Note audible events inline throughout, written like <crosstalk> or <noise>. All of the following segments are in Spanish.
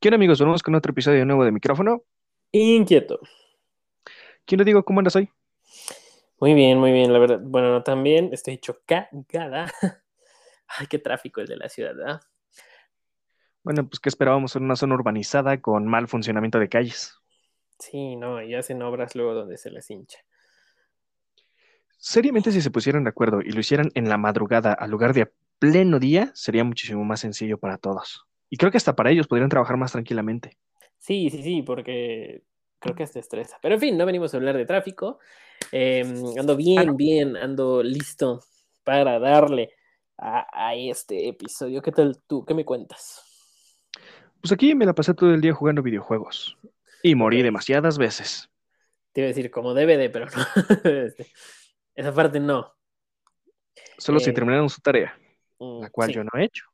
¿Qué onda, amigos? Volvemos con otro episodio nuevo de micrófono. Inquieto. ¿Quién lo digo? ¿Cómo andas hoy? Muy bien, muy bien, la verdad. Bueno, también estoy chocada. <laughs> Ay, qué tráfico el de la ciudad, ¿verdad? Bueno, pues ¿qué esperábamos en una zona urbanizada con mal funcionamiento de calles? Sí, no, y hacen obras luego donde se les hincha. Seriamente, si se pusieran de acuerdo y lo hicieran en la madrugada al lugar de a pleno día, sería muchísimo más sencillo para todos. Y creo que hasta para ellos podrían trabajar más tranquilamente. Sí, sí, sí, porque creo que hasta estresa. Pero en fin, no venimos a hablar de tráfico. Eh, ando bien, bien, ando listo para darle a, a este episodio. ¿Qué tal tú? ¿Qué me cuentas? Pues aquí me la pasé todo el día jugando videojuegos. Y morí demasiadas veces. Te iba a decir como DVD, pero no. <laughs> Este, Esa parte no. Solo si Eh, terminaron su tarea, Mm, la cual sí, yo no he hecho.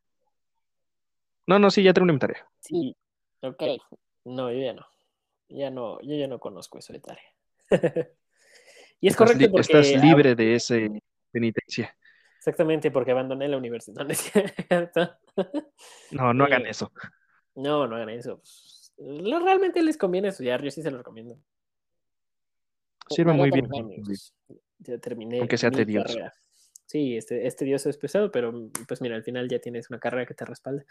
No, no, sí, ya terminé mi tarea. sí, ok. No, yo ya no. Ya no, yo ya no conozco eso de tarea. <laughs> y es Estás, correcto porque estás libre de ese penitencia. exactamente porque abandoné la universidad. No, <laughs> no es cierto. No, no hagan Eh, eso. No, no hagan eso. pues, realmente les conviene estudiar, yo sí se los recomiendo. Sirve muy bien. Ya terminé Aunque sea tedioso. carrera. Sí, este, es tedioso, es pesado, pero pues mira, al final ya tienes una carrera que te respalda.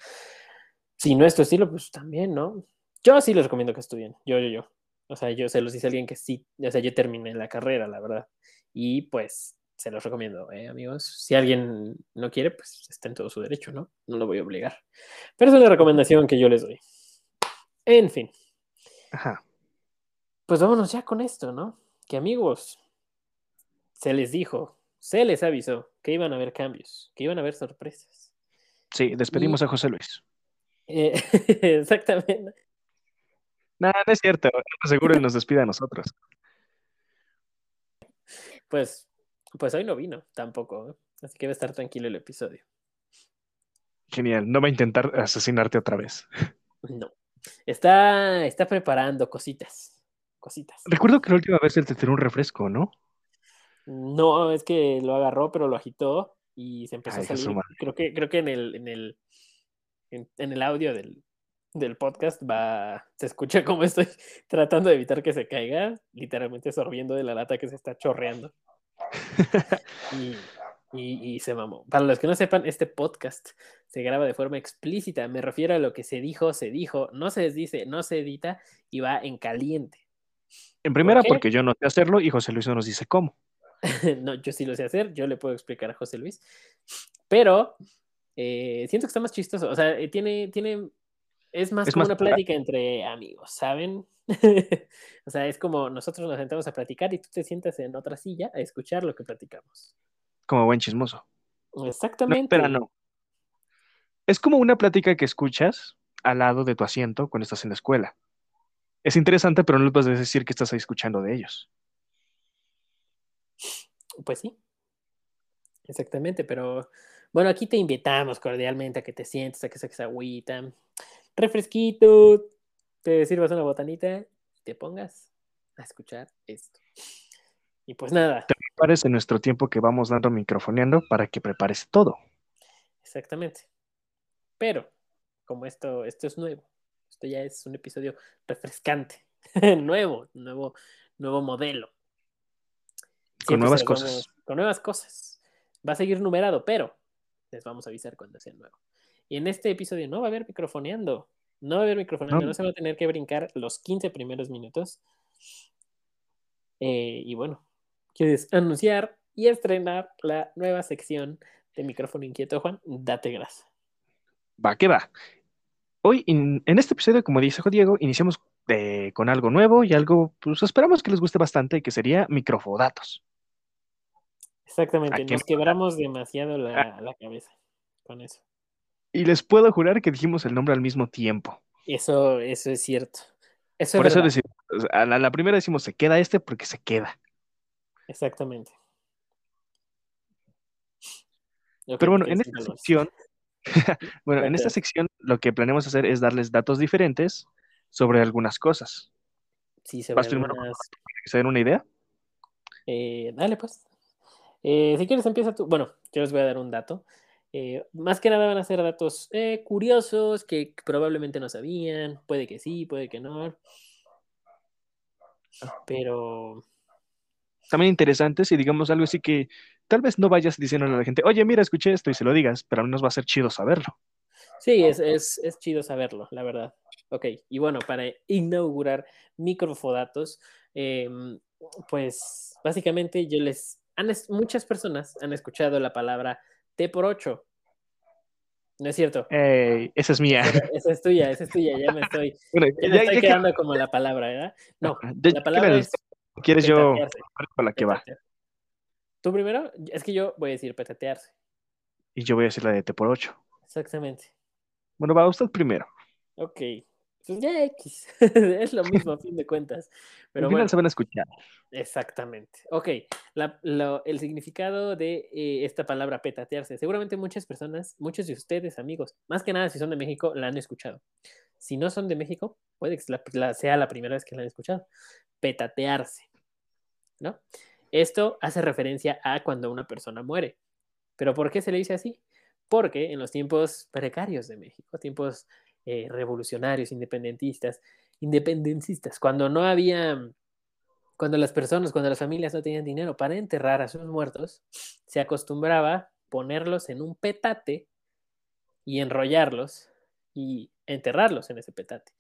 Si no es tu estilo, pues también, ¿no? Yo sí les recomiendo que estudien. Yo, yo, yo. O sea, yo se los hice a alguien que sí, o sea, yo terminé la carrera, la verdad. Y pues se los recomiendo, ¿eh, amigos? Si alguien no quiere, pues está en todo su derecho, ¿no? No lo voy a obligar. Pero es una recomendación que yo les doy. En fin, Ajá. pues vámonos ya con esto, ¿no? Que amigos, se les dijo, se les avisó que iban a haber cambios, que iban a haber sorpresas. Sí, despedimos a José Luis. Eh, <laughs> exactamente. No, no es cierto. Seguro nos despide a nosotros. Pues, pues hoy no vino tampoco, ¿eh? así que va a estar tranquilo el episodio. Genial. No va a intentar asesinarte otra vez. No. Está, está preparando cositas. Cositas. Recuerdo que la última vez él te tiró un refresco, ¿no? No, es que lo agarró, pero lo agitó y se empezó Ay, a salir. Creo que, creo que en el, en el, en, en el audio del, del podcast va, se escucha como estoy <laughs> tratando de evitar que se caiga, literalmente sorbiendo de la lata que se está chorreando. <laughs> Y, y, y se mamó. Para los que no sepan, este podcast se graba de forma explícita. Me refiero a lo que se dijo, se dijo, no se desdice, no se edita y va en caliente. En primera, qué? porque yo no sé hacerlo y José Luis no nos dice cómo. <laughs> no, yo sí lo sé hacer, yo le puedo explicar a José Luis. Pero eh, siento que está más chistoso. O sea, eh, tiene, tiene, es más Es como más una para- plática entre amigos, ¿saben? <laughs> o sea, es como nosotros nos sentamos a platicar y tú te sientas en otra silla a escuchar lo que platicamos. Como buen chismoso. No, Exactamente. espera, no. Es como una plática que escuchas al lado de tu asiento cuando estás en la escuela. Es interesante, pero no les puedes decir que estás ahí escuchando de ellos. Pues sí, exactamente, pero bueno, aquí te invitamos cordialmente a que te sientes, a que saques agüita, refresquito, te sirvas una botanita y te pongas a escuchar esto. Y pues nada, Prepares en nuestro tiempo que vamos dando microfoneando para que prepares todo. exactamente. Pero como esto, esto es nuevo, esto ya es un episodio refrescante, <laughs> nuevo, nuevo, nuevo modelo. Con nuevas cosas. con nuevas cosas. Va a seguir numerado, pero les vamos a avisar cuando sea nuevo. Y en este episodio no va a haber microfoneando. No va a haber microfoneando, no, No. se va a tener que brincar los 15 primeros minutos. Eh, y bueno, quieres anunciar y estrenar la nueva sección de micrófono inquieto, Juan. Date grasa. Va, que va. Hoy, in- en este episodio, como dice Diego, iniciamos eh, con algo nuevo y algo, pues esperamos que les guste bastante, que sería microfodatos. Exactamente, nos quebramos demasiado la, la cabeza con eso. Y les puedo jurar que dijimos el nombre al mismo tiempo. Eso, eso es cierto. Eso Por es eso verdad. decimos, a la, la primera decimos se queda este porque se queda. Exactamente. Pero bueno, ¿qué en es esta sección, <laughs> bueno, en esta sección lo que planeamos hacer es darles datos diferentes sobre algunas cosas. Sí, se ¿Vas primero algunas... ¿Para que se den una idea? Eh, dale, pues. Eh, si quieres, empieza tú. Bueno, yo les voy a dar un dato. Eh, más que nada van a ser datos eh, curiosos que probablemente no sabían, puede que sí, puede que no. Pero También interesantes y digamos algo así que tal vez no vayas diciéndole a la gente, oye, mira, escuché esto y se lo digas, pero al menos va a ser chido saberlo. sí, es, es, es chido saberlo, la verdad. Ok, y bueno, para inaugurar microfodatos, em, pues básicamente yo les... Han, es- muchas personas han escuchado la palabra T por 8. ¿No es cierto? Ey, esa es mía. Esa, esa es tuya, esa es tuya, ya me estoy, <laughs> Bueno, ya me ya- estoy ya que- quedando como la palabra, ¿verdad? No, la palabra la- es ¿Quieres yo con la que va? ¿Tú primero? Es que yo voy a decir petatearse. Y yo voy a decir la de T por 8. Exactamente. Bueno, va usted primero. Ok. Ya X. <laughs> es lo mismo a fin de cuentas. Pero Al final bueno, se van a escuchar. exactamente. Ok. La- lo- el significado de eh, esta palabra petatearse. Seguramente muchas personas, muchos de ustedes, amigos, más que nada si son de México, la han escuchado. Si no son de México, puede que la- la- sea la primera vez que la han escuchado. Petatearse. ¿No? Esto hace referencia a cuando una persona muere. ¿Pero por qué se le dice así? Porque en los tiempos precarios de México, tiempos eh, revolucionarios, independentistas, independencistas, cuando no había, cuando las personas, cuando las familias no tenían dinero para enterrar a sus muertos, se acostumbraba ponerlos en un petate y enrollarlos y enterrarlos en ese petate.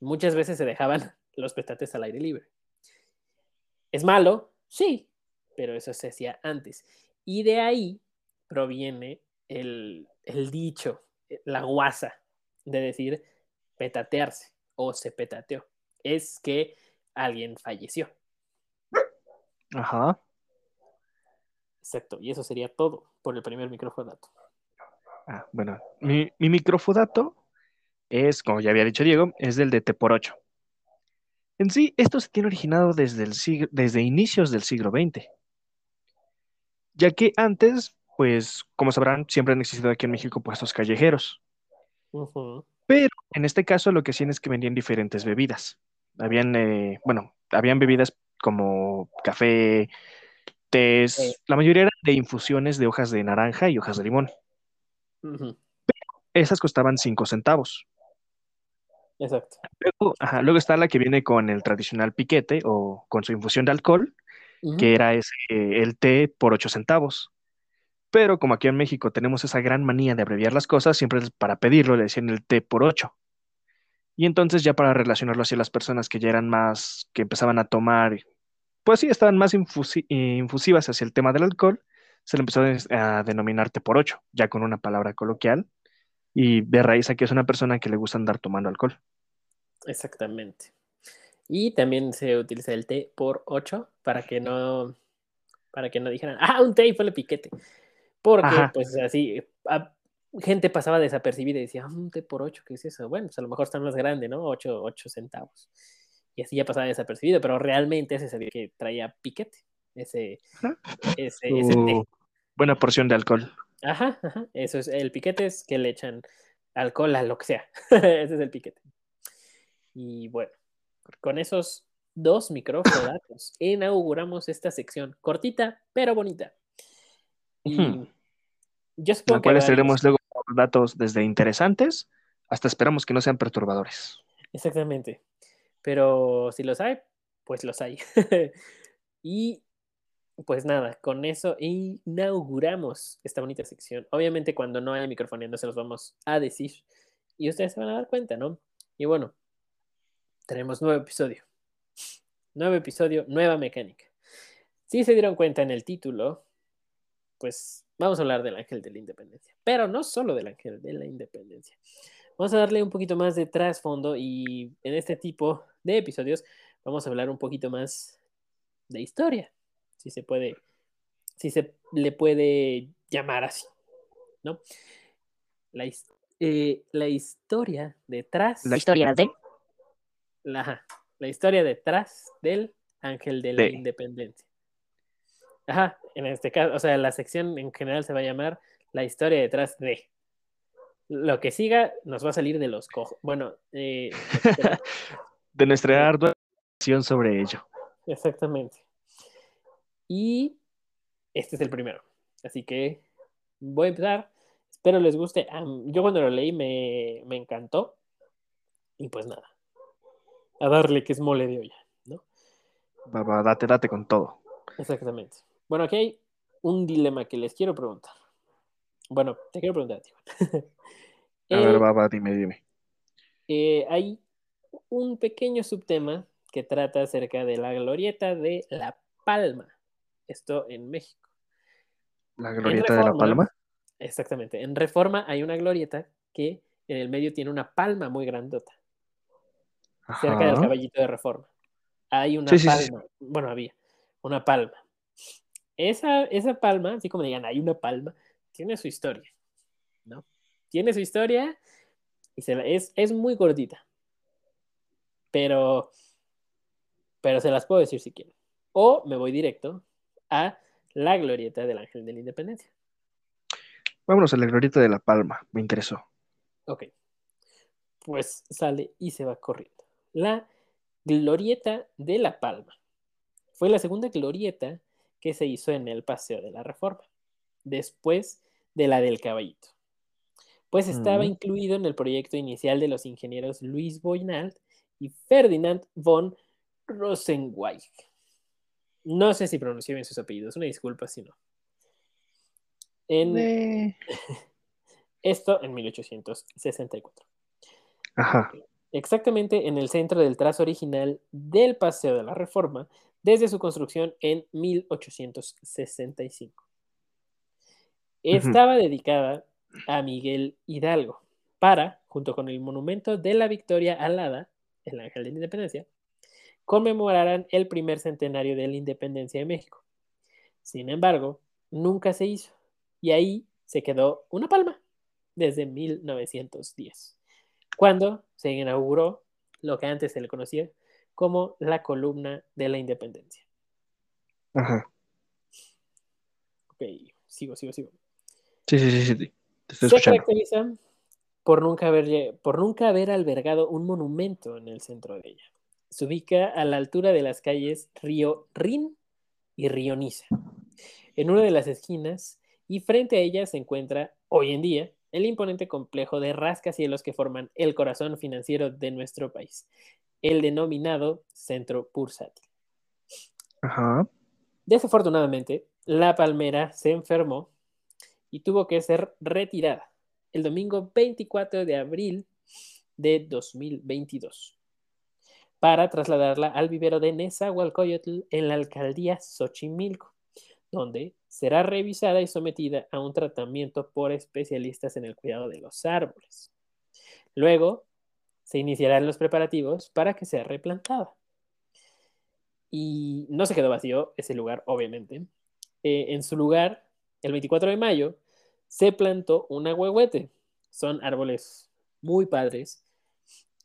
Muchas veces se dejaban <laughs> los petates al aire libre. ¿Es malo? Sí, pero eso se hacía antes. Y de ahí proviene el, dicho, eh, la guasa de decir petatearse o se petateó. Es que alguien falleció. Ajá. Exacto. Y eso sería todo por el primer micrófono dato. Ah, bueno, mi, mi microfodato es, como ya había dicho Diego, es del de T por 8. En sí, esto se tiene originado desde, el siglo, desde inicios del siglo XX, ya que antes, pues, como sabrán, siempre han existido aquí en México puestos callejeros, Pero en este caso lo que hacían es que vendían diferentes bebidas. Habían, eh, bueno, habían bebidas como café, tés, la mayoría eran de infusiones de hojas de naranja y hojas de limón. Ujú. Esas costaban 5 centavos. Exacto. Luego, ajá, luego está la que viene con el tradicional piquete o con su infusión de alcohol, que era ese, el té por 8 centavos. Pero como aquí en México tenemos esa gran manía de abreviar las cosas, siempre para pedirlo le decían el té por 8. Y entonces ya para relacionarlo hacia las personas que ya eran más, que empezaban a tomar, pues sí, estaban más infusi- infusivas hacia el tema del alcohol, se le empezó a denominar té por 8, ya con una palabra coloquial. Y de raíz aquí es una persona que le gusta andar tomando alcohol. Exactamente. Y también se utiliza el té por 8 para que no para que no dijeran, ah, un té y ponle piquete. Porque, Ajá. pues así, a- gente pasaba desapercibida y decía, "Ah, un té por 8, ¿qué es eso? Bueno, pues a lo mejor está más grande, ¿no? 8, centavos. Y así ya pasaba desapercibido, pero realmente se sabía que traía piquete, ese, ese, ese té. Su buena porción de alcohol. Ajá, ajá, eso es, el piquete es que le echan alcohol a lo que sea. <laughs> Ese es el piquete. Y bueno, con esos dos microfodatos inauguramos <laughs> esta sección cortita pero bonita. Y Ujú. yo supongo la que cual varios- traeremos luego datos desde interesantes hasta esperamos que no sean perturbadores. Exactamente. Pero si los hay, pues los hay. <laughs> y pues nada, con eso inauguramos esta bonita sección. Obviamente cuando no haya microfonía no se los vamos a decir y ustedes se van a dar cuenta, ¿no? Y bueno, tenemos nuevo episodio. Nuevo episodio, nueva mecánica. Si se dieron cuenta en el título, pues vamos a hablar del ángel de la independencia. Pero no solo del ángel de la independencia. Vamos a darle un poquito más de trasfondo y en este tipo de episodios vamos a hablar un poquito más de historia, si se puede, si se le puede llamar así, ¿no? La, his- eh, la historia detrás, La historia de la, la historia detrás del ángel de la De. independencia. Ajá, en este caso, o sea, la sección en general se va a llamar la historia detrás de. Lo que siga nos va a salir de los cojos. Bueno, eh, <laughs> de nuestra ardua acción sobre ello. exactamente. Y este es el primero. Así que voy a empezar. Espero les guste. Yo cuando lo leí me, me encantó. Y pues nada. A darle que es mole de olla, ¿no? Va, va, date, date con todo. Exactamente. Bueno, aquí hay un dilema que les quiero preguntar. Bueno, te quiero preguntar, tío. A ver, eh, va, va, dime, dime. Eh, hay un pequeño subtema que trata acerca de la glorieta de La Palma. Esto en México. ¿La glorieta de La Palma? Exactamente. En Reforma hay una glorieta que en el medio tiene una palma muy grandota. Cerca del caballito de Reforma. Hay una palma. Bueno, había una palma. Esa, esa palma, así como digan, hay una palma, tiene su historia. ¿No? Tiene su historia y se es, es muy gordita. Pero, pero se las puedo decir si quieren. O me voy directo a la glorieta del Ángel de la Independencia. Vámonos a la glorieta de La Palma, me interesó. Ok. Pues sale y se va corriendo. La glorieta de La Palma fue la segunda glorieta que se hizo en el Paseo de la Reforma, después de la del Caballito. Pues estaba mm. incluido en el proyecto inicial de los ingenieros Luis Boynalt y Ferdinand von Rosenweig. No sé si pronuncié bien sus apellidos, una disculpa si no. En... <laughs> Esto en 1864. Ajá. Exactamente en el centro del trazo original del Paseo de la Reforma, desde su construcción en 1865. Estaba dedicada a Miguel Hidalgo para, junto con el monumento de la Victoria Alada, el Ángel de la Independencia, conmemoraran el primer centenario de la independencia de México. Sin embargo, nunca se hizo y ahí se quedó una palma desde 1910, cuando se inauguró lo que antes se le conocía como la columna de la independencia. Ajá. Ok, sigo, sigo, sigo. Sí, sí, sí, sí. se caracteriza por nunca, haber, por nunca haber albergado un monumento en el centro de ella. Se ubica a la altura de las calles Río Rin y Río Niza. En una de las esquinas y frente a ella se encuentra, hoy en día, el imponente complejo de rascacielos que forman el corazón financiero de nuestro país, el denominado Centro Pursati. Ajá. Desafortunadamente, la palmera se enfermó y tuvo que ser retirada el domingo 24 de abril de 2022 para trasladarla al vivero de Nezahualcóyotl en la alcaldía Xochimilco, donde será revisada y sometida a un tratamiento por especialistas en el cuidado de los árboles. Luego, se iniciarán los preparativos para que sea replantada. Y no se quedó vacío ese lugar, obviamente. Eh, en su lugar, el 24 de mayo, se plantó un agüehuete. Son árboles muy padres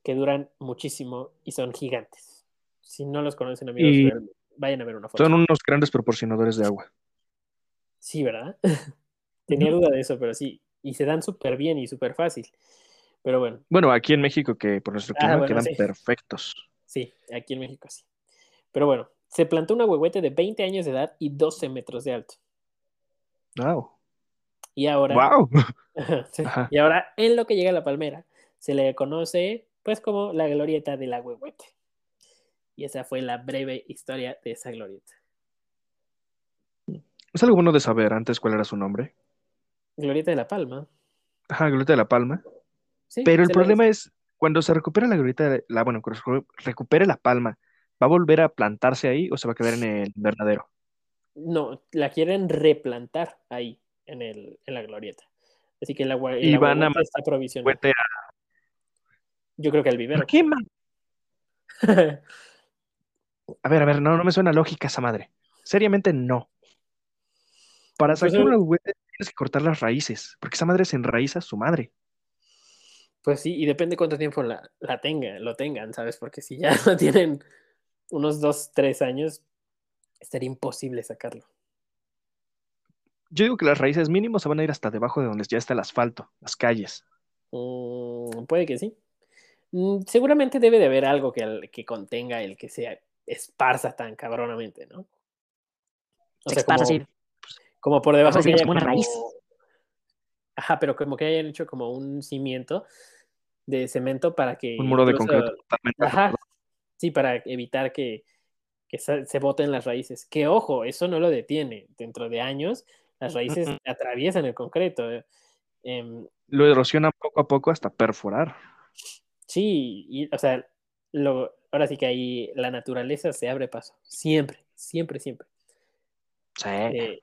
que duran muchísimo y son gigantes. Si no los conocen, amigos, vayan a ver una foto. Son unos grandes proporcionadores de agua. Sí, ¿verdad? <laughs> Tenía duda de eso, pero sí. Y se dan súper bien y súper fácil. Pero bueno. Bueno, aquí en México, que por nuestro ah, clima quedan perfectos. Sí, aquí en México sí. Pero bueno, se plantó un huehuete de 20 años de edad y 12 metros de alto. Wow. Y ahora. ¡Wow! <laughs> y ahora, en lo que llega a la palmera, se le conoce, pues, como la glorieta del huehuete. Y esa fue la breve historia de esa glorieta. Es algo bueno de saber antes cuál era su nombre. Glorieta de la Palma. Ajá, Glorieta de la Palma. Pero el problema es, cuando se recupera la glorieta, la, bueno, cuando se recupere la palma, ¿va a volver a plantarse ahí o se va a quedar en el invernadero? No, la quieren replantar ahí, en, el, en la glorieta. Así que la, y la van a está provisional. Yo creo que el vivero. qué, man? <laughs> a ver, a ver, no, no me suena lógica esa madre. Seriamente no. Para pues sacar una tienes que cortar las raíces, porque esa madre se enraiza a su madre. Pues sí, y depende cuánto tiempo la, la tengan, lo tengan, ¿sabes? Porque si ya <laughs> no tienen unos dos, tres años, estaría imposible sacarlo. Yo digo que las raíces mínimos se van a ir hasta debajo de donde ya está el asfalto, las calles. Mm, puede que sí. Mm, seguramente debe de haber algo que, que contenga el que se esparza tan cabronamente, ¿no? O sea, como, como por debajo de una raíz. Ajá, pero como que hayan hecho como un cimiento de cemento para que. Un muro de concreto totalmente. Ajá, sí, para evitar que, que se, boten las raíces. Que ojo, eso no lo detiene. Dentro de años, las raíces atraviesan el concreto. eh. Em, Lo erosionan poco a poco hasta perforar. sí, y, o sea, lo, ahora sí que ahí la naturaleza se abre paso. Siempre, siempre, siempre. Sí. Eh,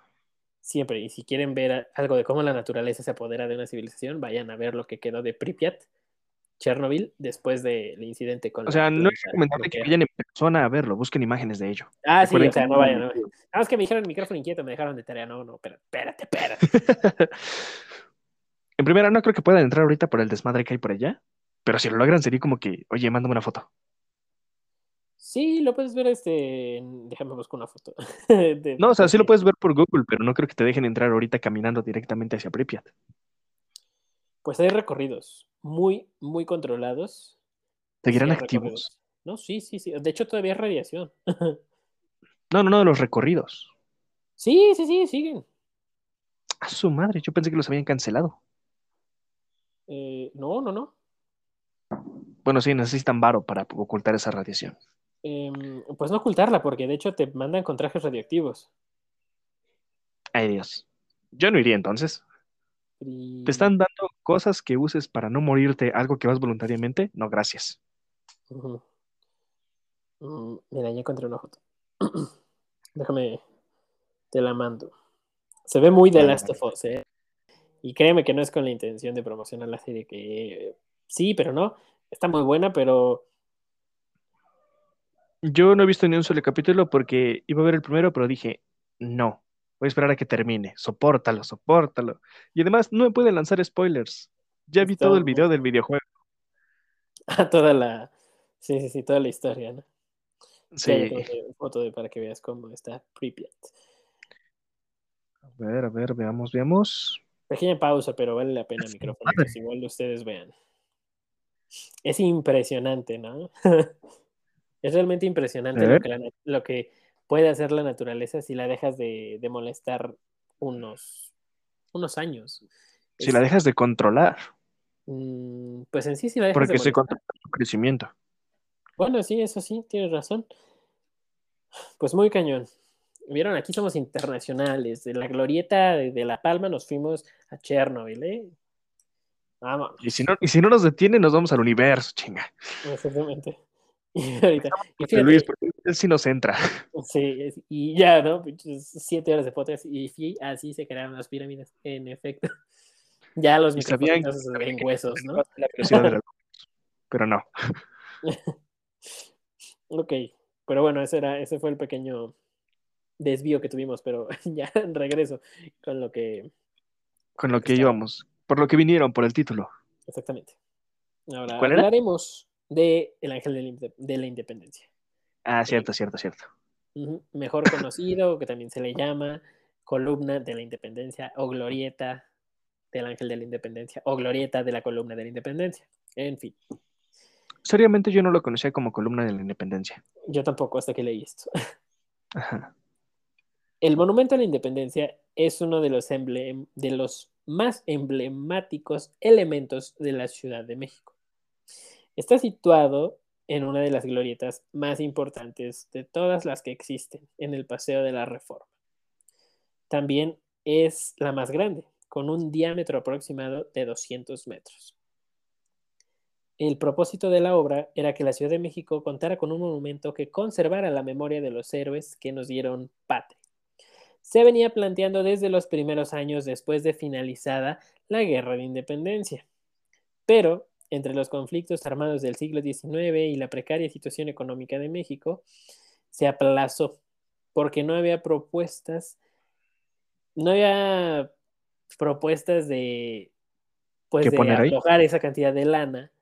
siempre. Y si quieren ver algo de cómo la naturaleza se apodera de una civilización, vayan a ver lo que quedó de Pripyat, Chernobyl, después del incidente con o sea, no es recomendable que vayan en persona a verlo, busquen imágenes de ello. Ah, sí, o sea, no vayan. No vayan. Nada más que me dijeron micrófono inquieto, me dejaron de tarea. No, no, espérate, espérate, espérate. <laughs> en primera, no creo que puedan entrar ahorita por el desmadre que hay por allá, pero si lo logran sería como que, oye, mándame una foto. Sí, lo puedes ver, este, déjame buscar una foto. <laughs> de- No, o sea, sí lo puedes ver por Google, pero no creo que te dejen entrar ahorita caminando directamente hacia Pripyat. Pues hay recorridos muy, muy controlados. ¿Seguirán Sí, activos? recorridos. No, sí, sí, sí. De hecho, todavía es radiación. <laughs> No, no, no, los recorridos. sí, sí, sí, siguen. A su madre, yo pensé que los habían cancelado. Eh, no, no, no. Bueno, sí, necesitan varo para ocultar esa radiación. Em, pues no ocultarla, porque de hecho te mandan con trajes radioactivos. Ay, Dios. Yo no iría entonces. ¿Te están dando cosas que uses para no morirte, algo que vas voluntariamente? No, gracias. Ujú. Mm, Mira, ya encontré una foto. <clears throat> Déjame, te la mando. Se ve muy de Last of Us, ¿eh? Y créeme que no es con la intención de promocionar la serie, que sí, pero no. Está muy buena, pero Yo no he visto ni un solo capítulo porque iba a ver el primero, pero dije, no, voy a esperar a que termine. Sopórtalo, sopórtalo. Y además, no me pueden lanzar spoilers. Ya vi Está todo el video del videojuego. <laughs> toda la. Sí, sí, sí, toda la historia, ¿no? Sí. foto de, para que veas cómo está Pripyat. A ver, a ver, veamos, veamos. Pequeña pausa, pero vale la pena, Su micrófono. pues igual ustedes vean. Es impresionante, ¿no? <laughs> es realmente impresionante que, la lo que puede hacer la naturaleza si la dejas de, de molestar unos, unos años. Si Es- la dejas de controlar, mm, pues en sí, si la dejas porque de se controla su crecimiento. Bueno, sí, eso sí, tienes razón. Pues muy cañón. Vieron, aquí somos internacionales. De la glorieta de, de La Palma nos fuimos a Chernobyl, ¿eh? Vamos. Y si no, y si no nos detiene, nos vamos al universo, chinga. Exactamente. <laughs> Y ahorita, y De fíjate, Luis, porque él sí nos entra. <laughs> sí, y ya, ¿no? Siete horas de podcast y sí, así se crearon las pirámides, en efecto. <laughs> Ya los micrófonos en huesos, ¿no? La. Pero no. Ok, pero bueno, ese, era, ese fue el pequeño desvío que tuvimos, pero ya regreso con lo que Con lo que íbamos. Por lo que vinieron, por el título. exactamente. Ahora ¿Cuál era? De El Ángel de la Inde- de la Independencia. Ah, cierto, cierto, cierto. Mejor conocido, que también se le llama columna de la independencia o glorieta del ángel de la independencia o glorieta de la columna de la independencia. En fin, Seriamente yo no lo conocía como columna de la independencia. yo tampoco hasta que leí esto. Ajá. El monumento a la independencia es uno de los, emblem- de los más emblemáticos elementos de la Ciudad de México. Está situado en una de las glorietas más importantes de todas las que existen en el Paseo de la Reforma. También es la más grande, con un diámetro aproximado de 200 metros. El propósito de la obra era que la Ciudad de México contara con un monumento que conservara la memoria de los héroes que nos dieron patria. Se venía planteando desde los primeros años después de finalizada la Guerra de Independencia. Pero, entre los conflictos armados del siglo XIX y la precaria situación económica de México, se aplazó porque no había propuestas, no había propuestas de, pues, ¿Qué de ahí? aflojar esa cantidad de lana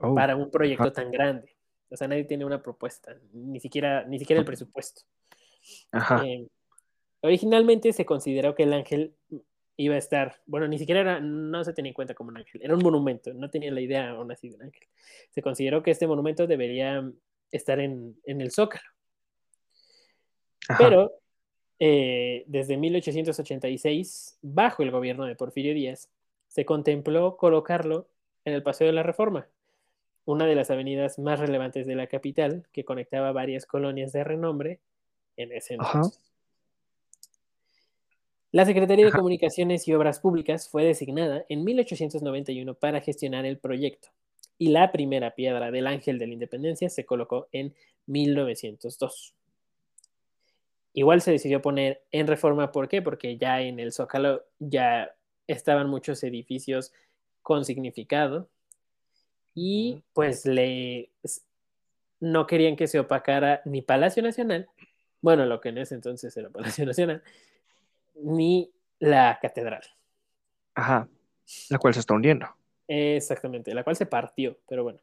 Oh, para un proyecto tan grande. O sea, nadie tiene una propuesta, ni siquiera, ni siquiera el presupuesto. Ajá. Eh, originalmente se consideró que el ángel iba a estar, bueno, ni siquiera era, no se tenía en cuenta como un ángel, era un monumento, no tenía la idea aún así de un ángel. Se consideró que este monumento debería estar en, en el Zócalo, Ajá. pero eh, desde 1886, bajo el gobierno de Porfirio Díaz, se contempló colocarlo en el Paseo de la Reforma, una de las avenidas más relevantes de la capital que conectaba varias colonias de renombre en ese entonces. La Secretaría de Comunicaciones y Obras Públicas fue designada en 1891 para gestionar el proyecto y la primera piedra del Ángel de la Independencia se colocó en 1902. Igual se decidió poner en reforma, ¿por qué? Porque ya en el Zócalo ya estaban muchos edificios con significado y pues le no querían que se opacara ni Palacio Nacional, bueno, lo que en ese entonces era Palacio Nacional, ni la catedral. Ajá, la cual se está hundiendo. Exactamente, la cual se partió, pero bueno.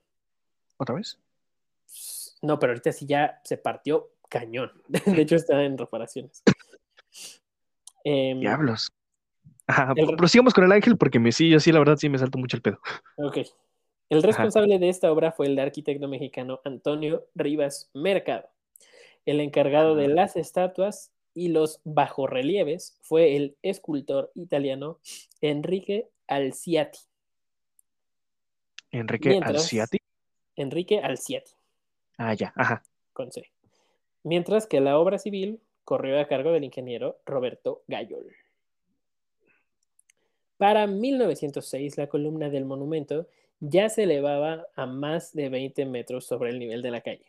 ¿Otra vez? No, pero ahorita sí ya se partió cañón. <laughs> De hecho, está en reparaciones. <laughs> Em, Diablos. Ajá, prosigamos con el ángel porque me sí, yo sí, la verdad, sí me salto mucho el pedo. Ok. El responsable de esta obra fue el arquitecto mexicano Antonio Rivas Mercado. El encargado de las estatuas y los bajorrelieves fue el escultor italiano Enrique Alciati. Enrique Alciati. Enrique Alciati. Ah, ya, ajá. Con C. Mientras que la obra civil corrió a cargo del ingeniero Roberto Gayol. Para 1906, la columna del monumento ya se elevaba a más de 20 metros sobre el nivel de la calle,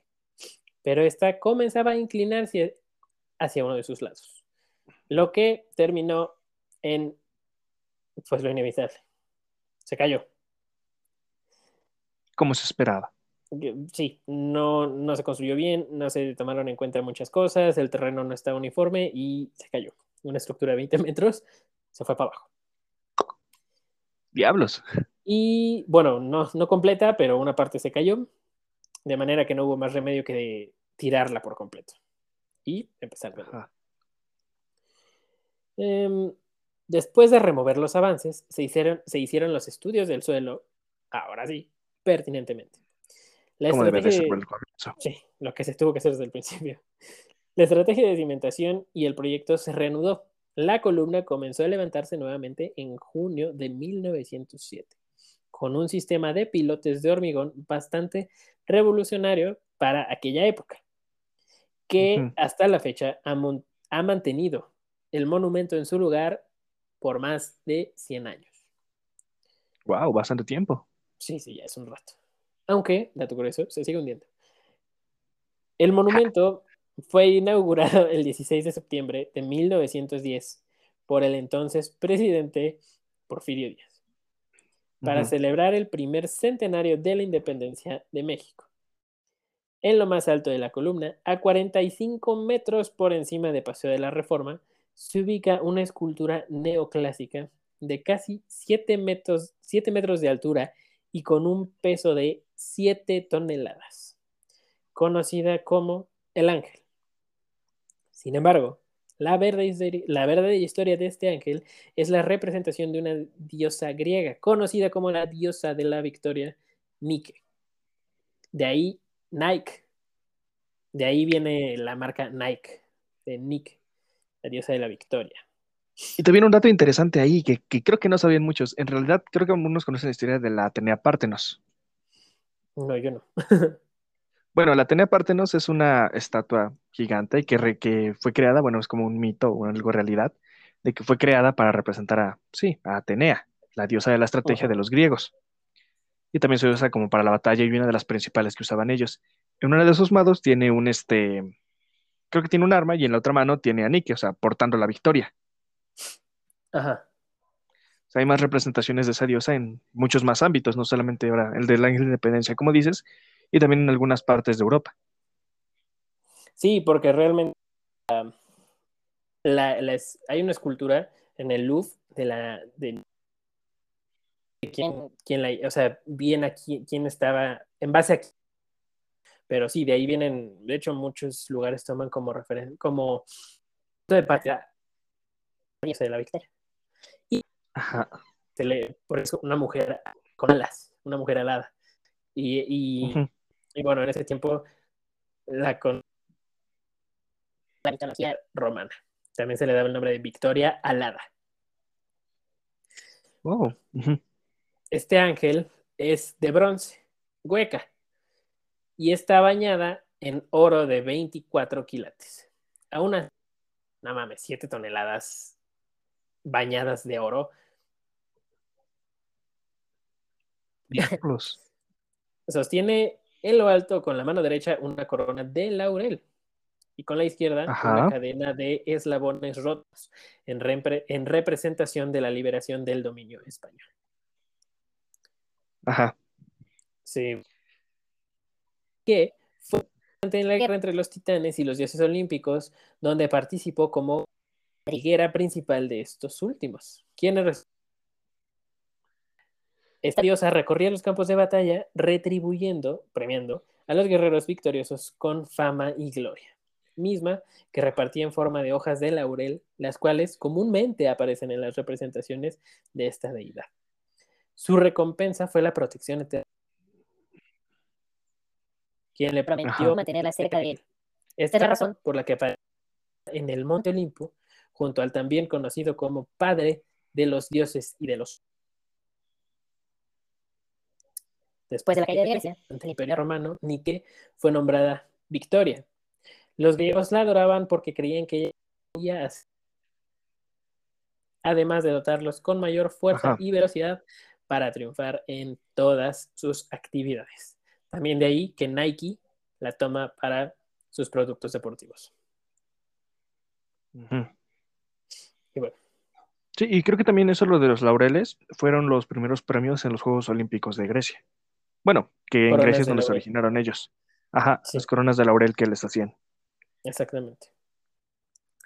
pero esta comenzaba a inclinarse hacia uno de sus lados, lo que terminó en, pues lo inevitable, se cayó. Como se esperaba. Sí, no, no se construyó bien, no se tomaron en cuenta muchas cosas, el terreno no estaba uniforme y se cayó. Una estructura de 20 metros se fue para abajo. Diablos. Y bueno, no, no completa, pero una parte se cayó, de manera que no hubo más remedio que tirarla por completo y empezar de em, después de remover los avances, se hicieron, se hicieron los estudios del suelo, ahora sí, pertinentemente. La estrategia Sí, lo que se tuvo que hacer desde el principio. La estrategia de cimentación y el proyecto se reanudó. La columna comenzó a levantarse nuevamente en junio de 1907 con un sistema de pilotes de hormigón bastante revolucionario para aquella época, que hasta la fecha ha, mantenido el monumento en su lugar por más de 100 años. Wow, bastante tiempo. Sí, sí, ya es un rato. Aunque, dato curioso, se sigue hundiendo. El monumento fue inaugurado <laughs> el 16 de septiembre de 1910 por el entonces presidente Porfirio Díaz para celebrar el primer centenario de la independencia de México. En lo más alto de la columna, a 45 metros por encima de Paseo de la Reforma, se ubica una escultura neoclásica de casi 7 metros, 7 metros de altura y con un peso de 7 toneladas, conocida como el ángel. Sin embargo, la verdadera, historia de este ángel es la representación de una diosa griega, conocida como la diosa de la victoria, Nike. De ahí Nike. De ahí viene la marca Nike, de Nike, la diosa de la victoria. Y también un dato interesante ahí que, que, creo que no sabían muchos. En realidad, creo que algunos conocen la historia de la Atenea Partenos. No, yo no. <laughs> Bueno, la Atenea Partenos es una estatua gigante y que, que fue creada, bueno, es como un mito o algo realidad, de que fue creada para representar a, sí, a Atenea, la diosa de la estrategia de los griegos. Y también se usa como para la batalla y una de las principales que usaban ellos. En una de sus manos tiene un, este, creo que tiene un arma y en la otra mano tiene a Nike, o sea, portando la victoria. Ajá. hay más representaciones de esa diosa en muchos más ámbitos, no solamente ahora el del ángel de independencia, como dices, y también en algunas partes de Europa. Sí, porque realmente hay una escultura en el Louvre de la de, quién, la, o sea, bien aquí, quién estaba en base a pero sí, de ahí vienen, de hecho, muchos lugares toman como referencia, como de partida de la victoria. Y Se le, por eso una mujer con alas, una mujer alada. Y, y bueno, en ese tiempo la con la mitología romana. También se le daba el nombre de Victoria Alada. Oh, ujú. Este ángel es de bronce, hueca, y está bañada en oro de 24 quilates. A una, no mames, 7 toneladas bañadas de oro. Diablos. Sostiene en lo alto con la mano derecha una corona de laurel y con la izquierda Ajá. una cadena de eslabones rotos en, repre- en representación de la liberación del dominio español. Ajá. Sí. Que fue en la guerra entre los titanes y los dioses olímpicos, donde participó como triguera principal de estos últimos. Quienes esta diosa recorría los campos de batalla, retribuyendo, premiando a los guerreros victoriosos con fama y gloria, misma que repartía en forma de hojas de laurel, las cuales comúnmente aparecen en las representaciones de esta deidad. Su recompensa fue la protección eterna, quien le prometió Ajá. mantenerla cerca de él. Esta es la razón por la que en el Monte Olimpo, junto al también conocido como Padre de los dioses y de los Después de la caída de Grecia ante el Imperio Romano, Nike fue nombrada Victoria. Los griegos la adoraban porque creían que ella además de dotarlos con mayor fuerza Ajá. y velocidad para triunfar en todas sus actividades. También de ahí que Nike la toma para sus productos deportivos. Y bueno, Sí, y creo que también eso, lo de los laureles, fueron los primeros premios en los Juegos Olímpicos de Grecia. Bueno, que en Grecia es de donde se originaron ellos. Ajá, Sí. las coronas de laurel que les hacían. exactamente.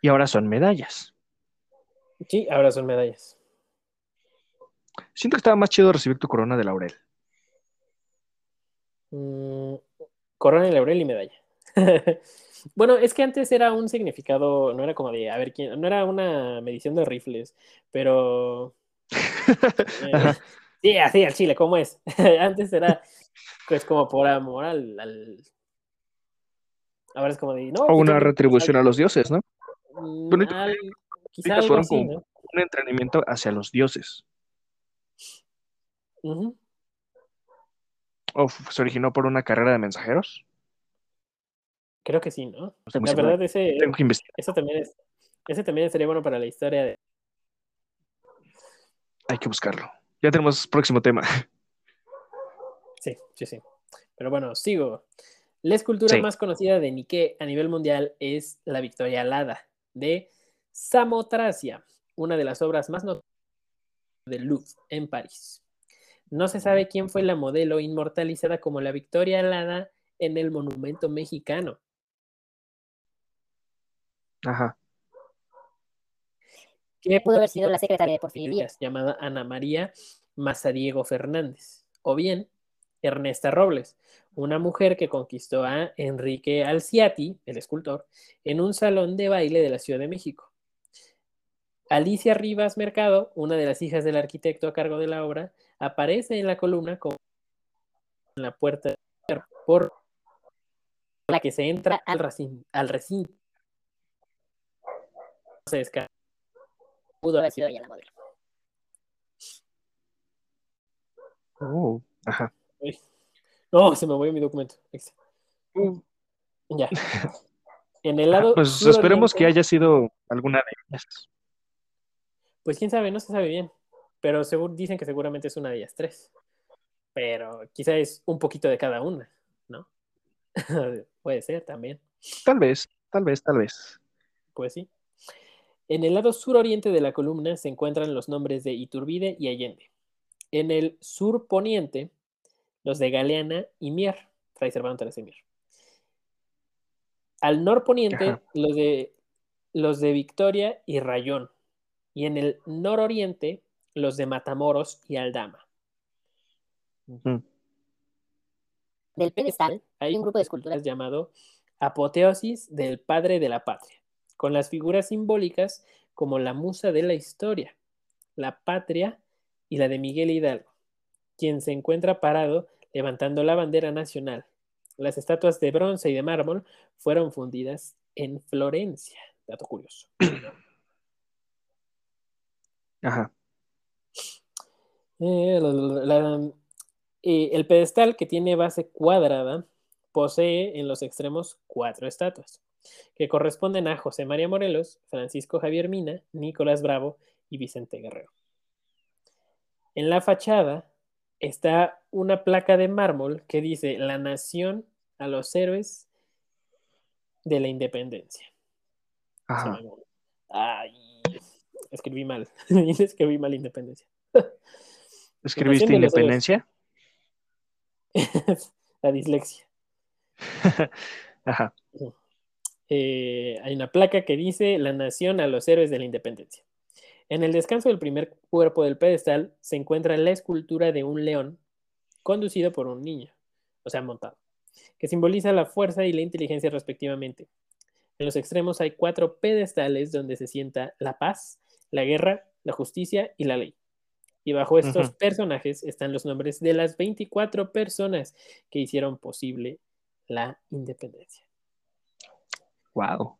Y ahora son medallas. Sí, ahora son medallas. Siento que estaba más chido recibir tu corona de laurel. Mm, corona y laurel y medalla. <laughs> bueno, es que antes era un significado, no era como de, a ver quién, no era una medición de rifles, pero... <laughs> eh, sí, así al chile, ¿cómo es? <laughs> antes era pues como por amor al... al- Ahora es como de, no, O una retribución a los dioses, ¿no? Mm, Bueno, y tú- al- quizá Ellos algo fueron así, como ¿no? un entrenamiento hacia los dioses. ¿O se originó por una carrera de mensajeros? Creo que sí, ¿no? La verdad, ese, Tengo que investigar. eso también es, ese también sería bueno para la historia de Hay que buscarlo. Ya tenemos próximo tema. Sí, sí, sí. Pero bueno, sigo. La escultura Sí. más conocida de Nike a nivel mundial es la Victoria Alada de Samotracia, una de las obras más notables del Louvre en París. No se sabe quién fue la modelo inmortalizada como la Victoria Alada en el monumento mexicano. Ajá. que pudo haber sido la secretaria de Porfirio Díaz, llamada Ana María Mazariego Fernández, o bien Ernesta Robles, una mujer que conquistó a Enrique Alciati, el escultor, en un salón de baile de la Ciudad de México. Alicia Rivas Mercado, una de las hijas del arquitecto a cargo de la obra, aparece en la columna como en la puerta por la que se entra al, racin- al recinto. Se descarga. Pudo haber sido ella la modelo. Oh, ajá. No, se me movió mi documento. Uh, Ya. En el lado. pues esperemos que haya sido alguna de ellas. Pues quién sabe, no se sabe bien. Pero seguro, dicen que seguramente es una de ellas tres. Pero quizá es un poquito de cada una, ¿no? <laughs> Puede ser también. Tal vez, tal vez, tal vez. Pues sí. En el lado suroriente de la columna se encuentran los nombres de Iturbide y Allende. En el sur poniente, los de Galeana y Mier, Fray Servando Teresa y Mier. Al norponiente, Ajá. los de, los de Victoria y Rayón. Y en el nororiente, los de Matamoros y Aldama. Del pedestal hay un grupo de esculturas llamado Apoteosis del Padre de la Patria, con las figuras simbólicas como la musa de la historia, la patria y la de Miguel Hidalgo, quien se encuentra parado levantando la bandera nacional. Las estatuas de bronce y de mármol fueron fundidas en Florencia. Dato curioso. Ajá. Eh, la- la- la- eh, el pedestal, que tiene base cuadrada, posee en los extremos cuatro estatuas, que corresponden a José María Morelos, Francisco Javier Mina, Nicolás Bravo y Vicente Guerrero. En la fachada está una placa de mármol que dice La nación a los héroes de la independencia. Ajá. Ay, escribí mal. <laughs> escribí mal independencia. <laughs> ¿Escribiste independencia? <laughs> la dislexia. <laughs> Ajá. Eh, hay una placa que dice La nación a los héroes de la independencia. En el descanso del primer cuerpo del pedestal se encuentra la escultura de un león conducido por un niño, o sea, montado, que simboliza la fuerza y la inteligencia respectivamente. En los extremos hay cuatro pedestales donde se sienta la paz, la guerra, la justicia y la ley. Y bajo estos personajes están los nombres de las 24 personas que hicieron posible la independencia. Wow.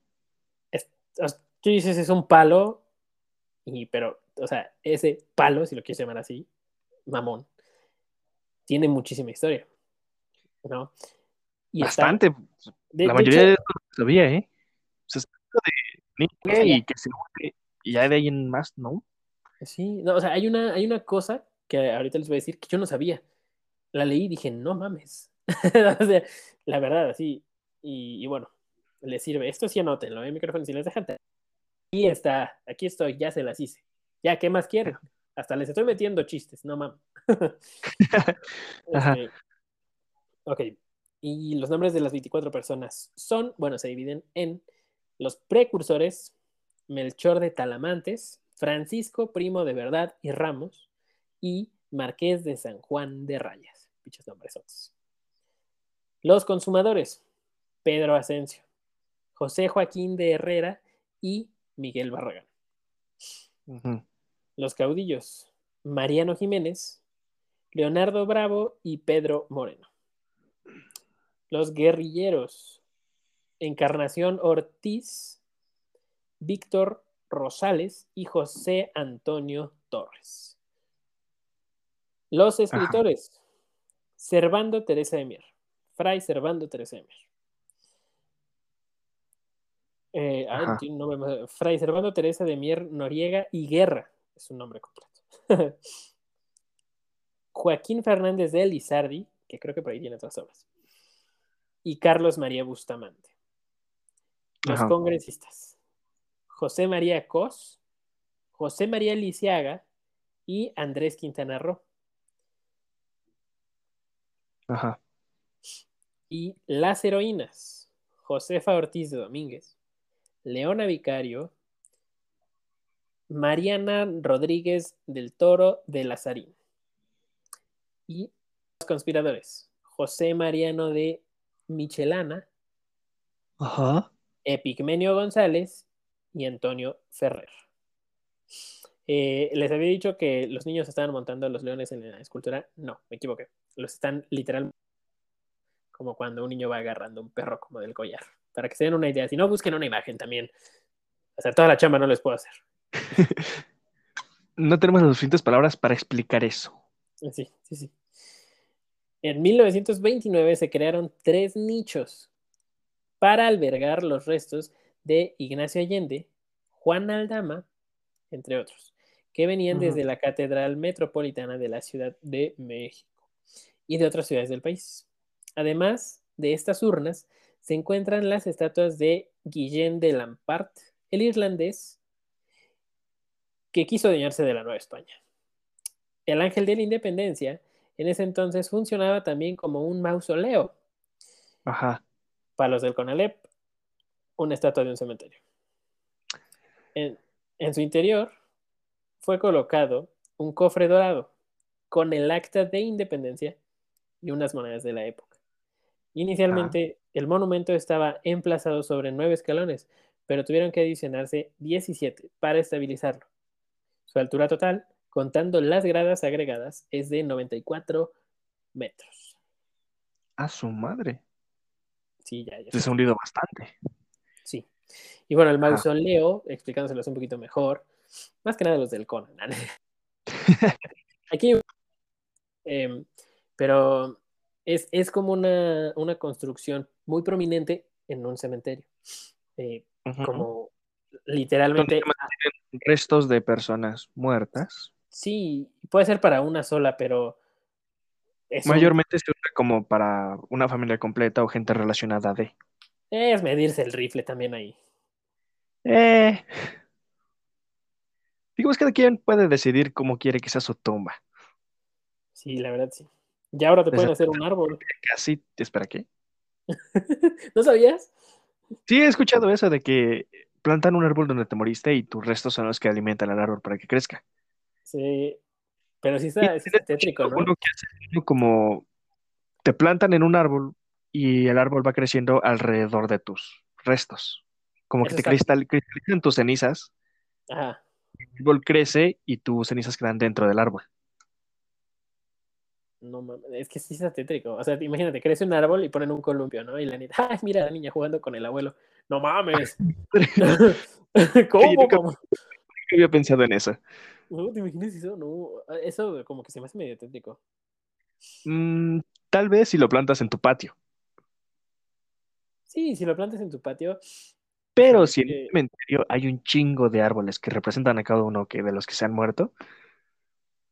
Tú dices es un palo, y, pero, o sea, ese palo, si lo quieres llamar así, mamón, tiene muchísima historia. ¿No? Y está- Bastante. de- la de mayoría hecho, de eso lo sabía, ¿eh? O sea, de niña y que se une, y ya de ahí en más, ¿no? Sí, no, o sea, hay una, hay una cosa que ahorita les voy a decir que yo no sabía. La leí y dije, no mames. <laughs> o sea, la verdad, así. Y, y bueno, les sirve. Esto sí anótenlo, ¿eh? Micrófono, si les dejan. Aquí está, aquí estoy, ya se las hice. Ya, ¿qué más quieren? Hasta les estoy metiendo chistes, no mames. <laughs> Este, ok. Y los nombres de las 24 personas son, bueno, se dividen en los precursores, Melchor de Talamantes, Francisco Primo de Verdad y Ramos, y Marqués de San Juan de Rayas. Pichos nombres otros. Los consumadores, Pedro Asensio, José Joaquín de Herrera y Miguel Barragán. Los caudillos, Mariano Jiménez, Leonardo Bravo y Pedro Moreno. Los guerrilleros, Encarnación Ortiz, Víctor Rosales y José Antonio Torres. Los escritores, Servando Teresa de Mier, Fray Servando Teresa de Mier. Eh, ay, un Fray Servando Teresa de Mier Noriega y Guerra, es su nombre completo. <laughs> Joaquín Fernández de Elizardi, que creo que por ahí tiene otras obras, y Carlos María Bustamante. Los Ajá. congresistas, José María Cos, José María Lisiaga y Andrés Quintana Roo. Ajá. Y las heroínas, Josefa Ortiz de Domínguez, Leona Vicario, Mariana Rodríguez del Toro de Lazarín. Y los conspiradores, José Mariano de Michelana, Ajá. Epigmenio González y Antonio Ferrer. Eh, les había dicho que los niños estaban montando a los leones en la escultura. No, me equivoqué. Los están literalmente como cuando un niño va agarrando un perro como del collar. Para que se den una idea. Si no, busquen una imagen también. O sea, toda la chamba no les puedo hacer. <laughs> No tenemos las suficientes palabras para explicar eso. Sí, sí, sí. En 1929 se crearon tres nichos para albergar los restos de Ignacio Allende, Juan Aldama, entre otros, que venían desde la Catedral Metropolitana de la Ciudad de México y de otras ciudades del país. Además de estas urnas, se encuentran las estatuas de Guillén de Lampart, el irlandés, que quiso adueñarse de la Nueva España. El Ángel de la Independencia en ese entonces funcionaba también como un mausoleo Ajá. para los del CONALEP, una estatua de un cementerio. En, en su interior fue colocado un cofre dorado con el acta de independencia y unas monedas de la época. Inicialmente, el monumento estaba emplazado sobre nueve escalones, pero tuvieron que adicionarse 17 para estabilizarlo. Su altura total, contando las gradas agregadas, es de 94 metros. A su madre. Sí, ya, ya. Se ha hundido bastante. Y bueno, el mausoleo, explicándoselos un poquito mejor, más que nada los del Conan. <laughs> Aquí Em, pero es, es como una, una, construcción muy prominente en un cementerio. Eh, uh -huh. Como literalmente... Restos de personas muertas. Sí, puede ser para una sola, pero... Mayormente un... se usa como para una familia completa o gente relacionada de. Es medirse el rifle también ahí. Eh. Digamos que cada quien puede decidir cómo quiere que sea su tumba. Sí, la verdad sí. Y ahora te pueden hacer un árbol. <laughs> Casi, espera, ¿qué? <laughs> ¿No sabías? Sí, he escuchado eso de que plantan un árbol donde te moriste y tus restos son los que alimentan al árbol para que crezca. Sí, pero sí está, sí está tétrico, ¿no? Uno que hace como te plantan en un árbol y el árbol va creciendo alrededor de tus restos. Como que te cristal, cristalizan tus cenizas. Ajá. El árbol crece y tus cenizas quedan dentro del árbol. No mames, es que sí está tétrico. O sea, imagínate, crece un árbol y ponen un columpio, ¿no? Y la niña, <laughs> ¡ay, mira la niña jugando con el abuelo! ¡No mames! <laughs> ¿Cómo? ¿Cómo? Yo había pensado en eso. No, ¿te imaginas eso? No, eso como que se me hace medio tétrico. Mm, tal vez si lo plantas en tu patio. Sí, si lo plantas en tu patio. Pero si en el cementerio hay un chingo de árboles que representan a cada uno que, de los que se han muerto,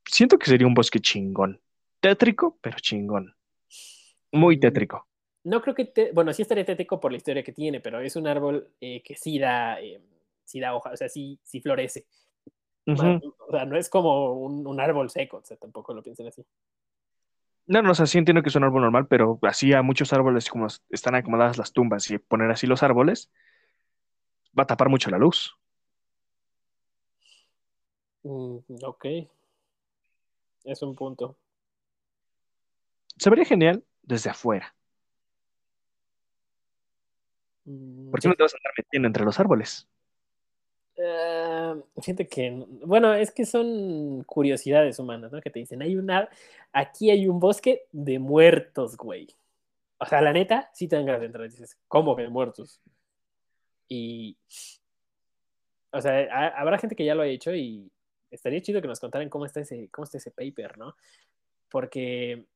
siento que sería un bosque chingón. Tétrico, pero chingón. Muy tétrico. No creo que, te, bueno, sí estaría tétrico por la historia que tiene, pero es un árbol eh, que sí da, eh, sí da hoja, o sea, sí, sí florece. Uh -huh. O sea, no es como un, un, árbol seco, o sea, tampoco lo piensen así. No, no, o sea, sí entiendo que es un árbol normal, pero así a muchos árboles, como están acomodadas las tumbas y poner así los árboles, va a tapar mucho la luz. Mm, ok. Es un punto. Se vería genial desde afuera. Mm, ¿Por qué no te vas a andar metiendo entre los árboles? Uh, que, bueno, es que son curiosidades humanas, ¿no? Que te dicen, hay una, aquí hay un bosque de muertos, güey. O sea, la neta, sí te dan ganas de entrar y dices, ¿cómo que de muertos? Y, o sea, habrá gente que ya lo ha hecho y estaría chido que nos contaran cómo está ese, cómo está ese paper, ¿no? Porque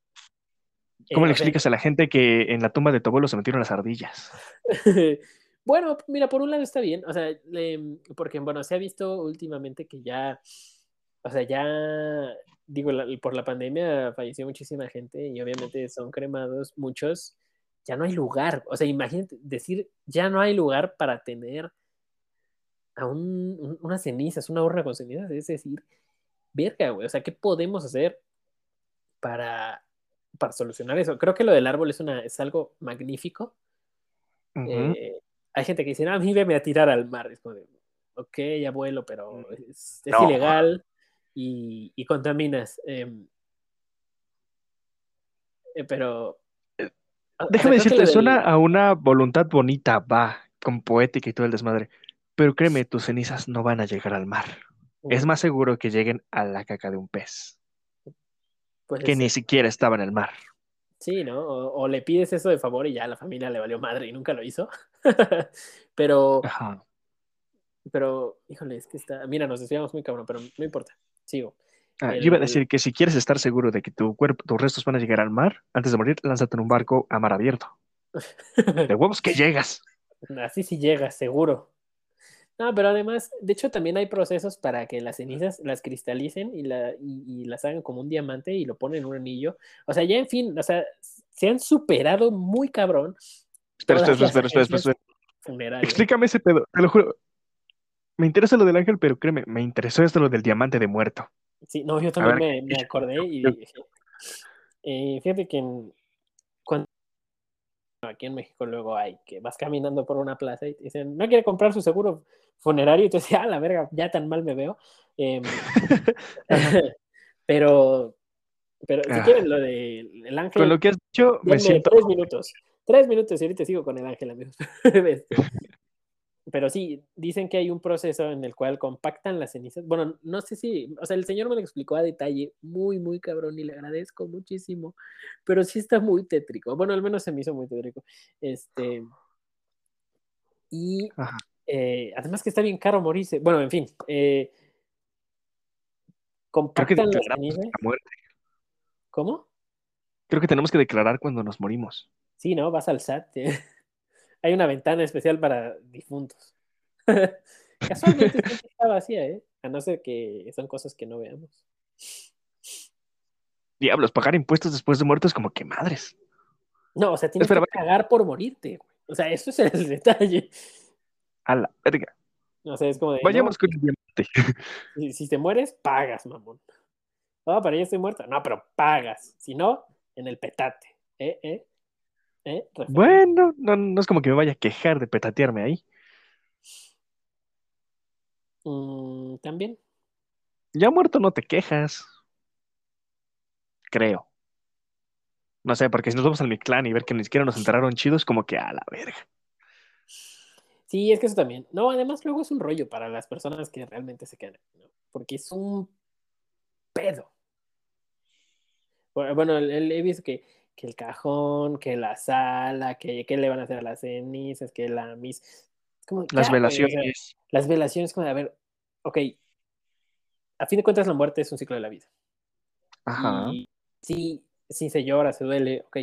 ¿Cómo eh, le explicas sea, a la gente que en la tumba de tu abuelo se metieron las ardillas? <laughs> bueno, mira, por un lado está bien, o sea, porque, bueno, se ha visto últimamente que ya, o sea, ya, digo, la, por la pandemia falleció muchísima gente y obviamente son cremados muchos, ya no hay lugar, o sea, imagínate decir, ya no hay lugar para tener a un, un, unas cenizas, una urna con cenizas, es decir, verga, güey, o sea, ¿qué podemos hacer para para solucionar eso. Creo que lo del árbol es, una, es algo magnífico. Uh -huh. eh, hay gente que dice, no, a mí veme a tirar al mar. Es como de, ok, abuelo, pero es, es no. ilegal y, y contaminas. Eh, eh, pero... Déjame o sea, decirte, suena del... a una voluntad bonita, va, con poética y todo el desmadre. Pero créeme, tus cenizas no van a llegar al mar. Uh -huh. Es más seguro que lleguen a la caca de un pez. Pues que ni siquiera estaba en el mar. Sí, ¿no? O, o, le pides eso de favor y ya la familia le valió madre y nunca lo hizo. <laughs> pero. Ajá. Pero, híjole, es que está. Mira, nos desviamos muy cabrón, pero no importa. Sigo. Ah, el... Yo iba a decir que si quieres estar seguro de que tu cuerpo, tus restos van a llegar al mar, antes de morir, lánzate en un barco a mar abierto. <laughs> de huevos que llegas. Así sí llegas, seguro. No, pero además, de hecho, también hay procesos para que las cenizas las cristalicen y, la, y, y, las hagan como un diamante y lo ponen en un anillo. O sea, ya en fin, o sea, se han superado muy cabrón. Espera, espera, espera, espera, espera, espera. Explícame ese pedo, te lo juro. Me interesa lo del ángel, pero créeme, me interesó esto lo del diamante de muerto. Sí, no, yo también ver, me, me, acordé y eh, fíjate que en, cuando aquí en México luego hay que vas caminando por una plaza y te dicen, no quiere comprar su seguro funerario y tú dices, ah, la verga, ya tan mal me veo. Eh, <laughs> <laughs> pero, pero si ah. quieren lo del de, ángel. Con lo que has dicho, me siento. Tres minutos. Tres minutos y ahorita sigo con el ángel, amigos. <laughs> Este, pero sí, dicen que hay un proceso en el cual compactan las cenizas. Bueno, no sé si, o sea, el señor me lo explicó a detalle, muy, muy cabrón, y le agradezco muchísimo, pero sí está muy tétrico. Bueno, al menos se me hizo muy tétrico. Este. Y eh, además que está bien caro morirse. Bueno, en fin. Eh, compactan las cenizas. ¿Cómo? Creo que tenemos que declarar cuando nos morimos. Sí, ¿no? Vas al SAT. <laughs> Hay una ventana especial para difuntos. <laughs> Casualmente <laughs> está vacía, ¿eh? A no ser que son cosas que no veamos. Diablos, pagar impuestos después de muertos como que madres. No, o sea, tienes Espera, que pagar por morirte, güey. O sea, eso es el detalle. A la verga. O sea, es como de. Vayamos no, con el diamante. si, si te mueres, pagas, mamón. No, pero ya estoy muerta. No, pero pagas. Si no, en el petate. ¿Eh? ¿Eh? ¿Eh? Bueno, no, no es como que me vaya a quejar de petatearme ahí. Mm, También. Ya muerto no te quejas. Creo. No sé, porque si nos vamos al mi clan y ver que ni siquiera nos enterraron chidos, como que a la verga. Sí, es que eso también. No, además luego es un rollo para las personas que realmente se quedan, ¿no? Porque es un pedo. Bueno, he visto que, que el cajón, que la sala, que, que le van a hacer a las cenizas, que la mis. Como, Las ya, güey, o sea, velaciones. las velaciones, como de, a ver, ok, a fin de cuentas la muerte es un ciclo de la vida. Ajá. Y sí, sí se llora, se duele, ok.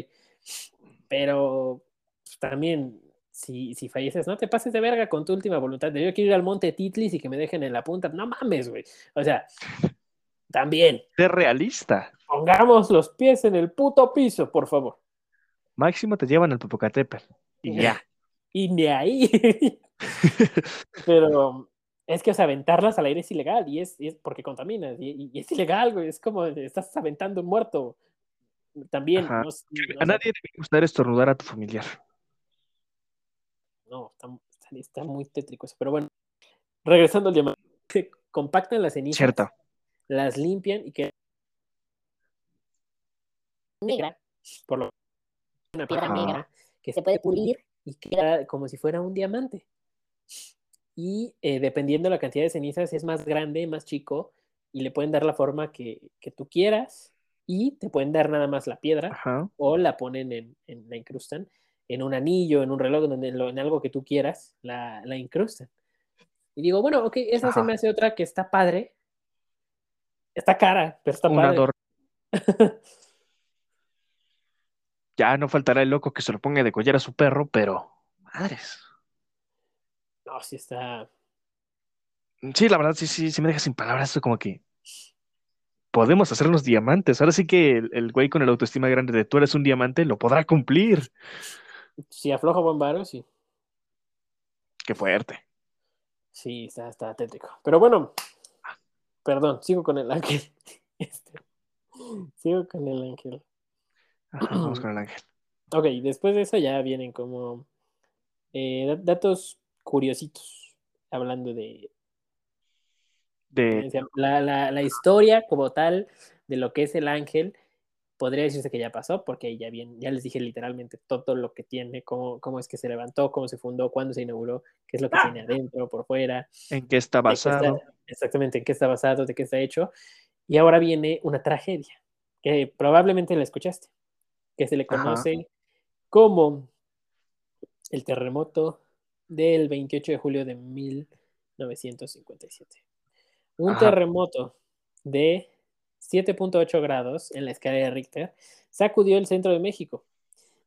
Pero también, si, si falleces, no te pases de verga con tu última voluntad. de Yo quiero ir al monte Titlis y que me dejen en la punta. No mames, güey. O sea, también, Ser realista. Pongamos los pies en el puto piso, por favor. Máximo te llevan al Popocatépetl. Y ya. Y de ahí. <laughs> Pero es que, o sea, aventarlas al aire es ilegal y es, y es porque contaminas. Y, y es ilegal, güey. Es como estás aventando un muerto. También, no, no A nadie le debe gustar estornudar a tu familiar. No, está, está- está muy tétrico eso. Pero bueno, regresando al diamante, compactan las cenizas, Cierto. las limpian y queda negra, por lo una piedra Ajá. negra que se puede pulir y queda como si fuera un diamante. Y eh, dependiendo de la cantidad de cenizas, es más grande, más chico, y le pueden dar la forma que, que tú quieras, y te pueden dar nada más la piedra, Ajá. o la ponen en, en- la incrustan en un anillo, en un reloj, donde, en, lo- en algo que tú quieras, la, la incrustan. Y digo, bueno, ok, esa se me hace otra que está padre. Está cara, pero está Un padre. <laughs> Ya no faltará el loco que se lo ponga de collar a su perro, pero madres. no, sí está. Sí, la verdad, sí, sí, sí me deja sin palabras. Esto como que podemos hacernos diamantes. Ahora sí que el, el güey con el autoestima grande de tú eres un diamante lo podrá cumplir. Si afloja buen varo, sí. Qué fuerte. Sí, está, está tétrico. Pero bueno, perdón, sigo con el ángel. <laughs> Este, sigo con el ángel. Ajá, vamos con el ángel. Ok, después de eso ya vienen como eh, da- datos curiositos, hablando de De, la, la- la historia como tal de lo que es el ángel. Podría decirse que ya pasó, porque ya bien, ya les dije literalmente todo lo que tiene, cómo, cómo es que se levantó, cómo se fundó, cuándo se inauguró, qué es lo que tiene adentro, por fuera, en qué está de qué está- basado. exactamente en qué está basado, de qué está hecho. Y ahora viene una tragedia, que probablemente la escuchaste, que se le Ajá. conoce como el terremoto del 28 de julio de 1957. Un Ajá. terremoto de 7.8 grados en la escala de Richter sacudió el centro de México.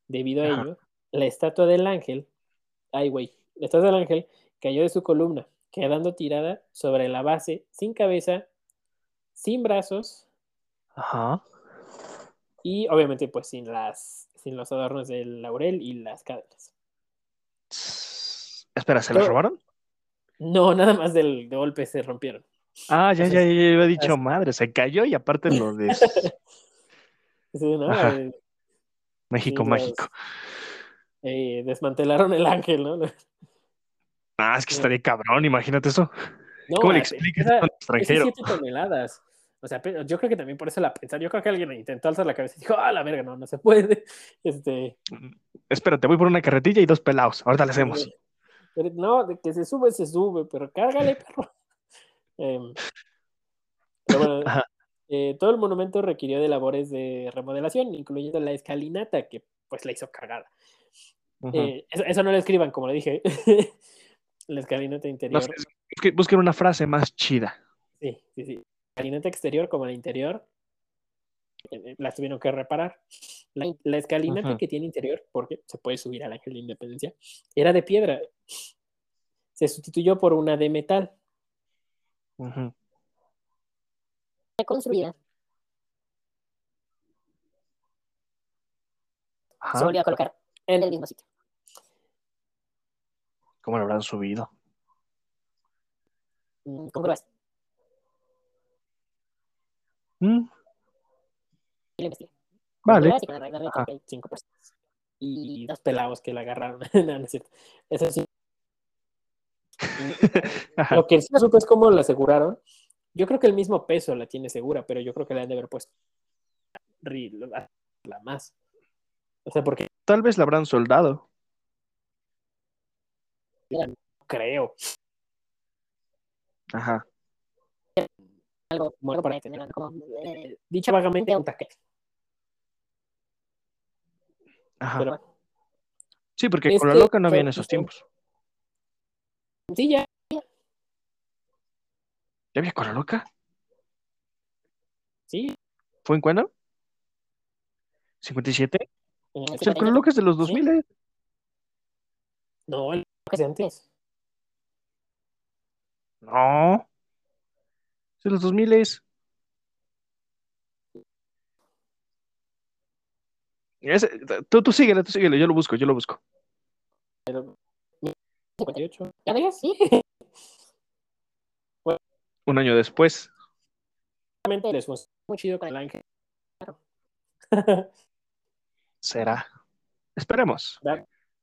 Debido a Ajá. ello, la estatua del ángel, ay güey, la estatua del ángel cayó de su columna, quedando tirada sobre la base, sin cabeza, sin brazos Ajá. Y obviamente pues sin las sin los adornos del laurel y las cadenas. Espera, ¿se Todo- robaron? No, nada más del de golpe se rompieron. Ah, ya, ya, ya, Entonces, ya había dicho, madre, se cayó y aparte lo de <laughs> <laughs> Sí, ¿no? Eh, México los- mágico. eh, desmantelaron el ángel, ¿no? Ah, es que estaría cabrón, imagínate eso. No, ¿Cómo le eh, explicas a un extranjero? Esas 7 toneladas. O sea, yo creo que también por eso la pensaron. Yo creo que alguien intentó alzar la cabeza y dijo, ah, la verga, no, no se puede. <laughs> Este, Espérate, voy por una carretilla y dos pelados. Ahorita le hacemos. pero no, de que se sube, se sube, pero cárgale, <laughs> perro. Em, pero bueno, eh, todo el monumento requirió de labores de remodelación, incluyendo la escalinata, que pues la hizo cagada. Ujú. Eh, eso, eso no lo escriban, como le dije. <laughs> la escalinata No interior. busquen una frase más chida. Sí, sí, sí. Escalinata exterior como la interior. eh, las tuvieron que reparar. La, la escalinata que tiene interior, porque se puede subir al Ángel de Independencia, era de piedra. Se sustituyó por una de metal. Ajá. Se volvió a colocar en el mismo sitio. ¿Cómo lo habrán subido? Mm, Con grúas. Mm, Y lo investigué. Vale. Grúas y con arreglar de Ajá. que hay cinco personas. Y dos pelados que la agarraron. <laughs> no, no es cierto. Eso sí. <laughs> Lo que sí supe es cómo la aseguraron. Yo creo que el mismo peso la tiene segura, pero yo creo que la han de haber puesto la más. O sea, porque Tal vez la habrán soldado. creo. Ajá. Algo bueno para entender como eh, dicha vagamente un taquete. Ajá. Pero bueno, Sí, porque con la que- loca no había en esos sí. tiempos. sí, ya. ¿Ya había con la loca? Sí. ¿Fue en cuándo? ¿57? en el O sea, el loca es de los 2000, ¿eh? No, el que es de antes. No. De los 2000 es. Ese- tú, tú síguele, tú síguele, yo lo busco, yo lo busco. 58. ¿Ya ves? Sí. <laughs> Un año después. Realmente les funcionó muy chido con el ángel. Claro. Será. Esperemos.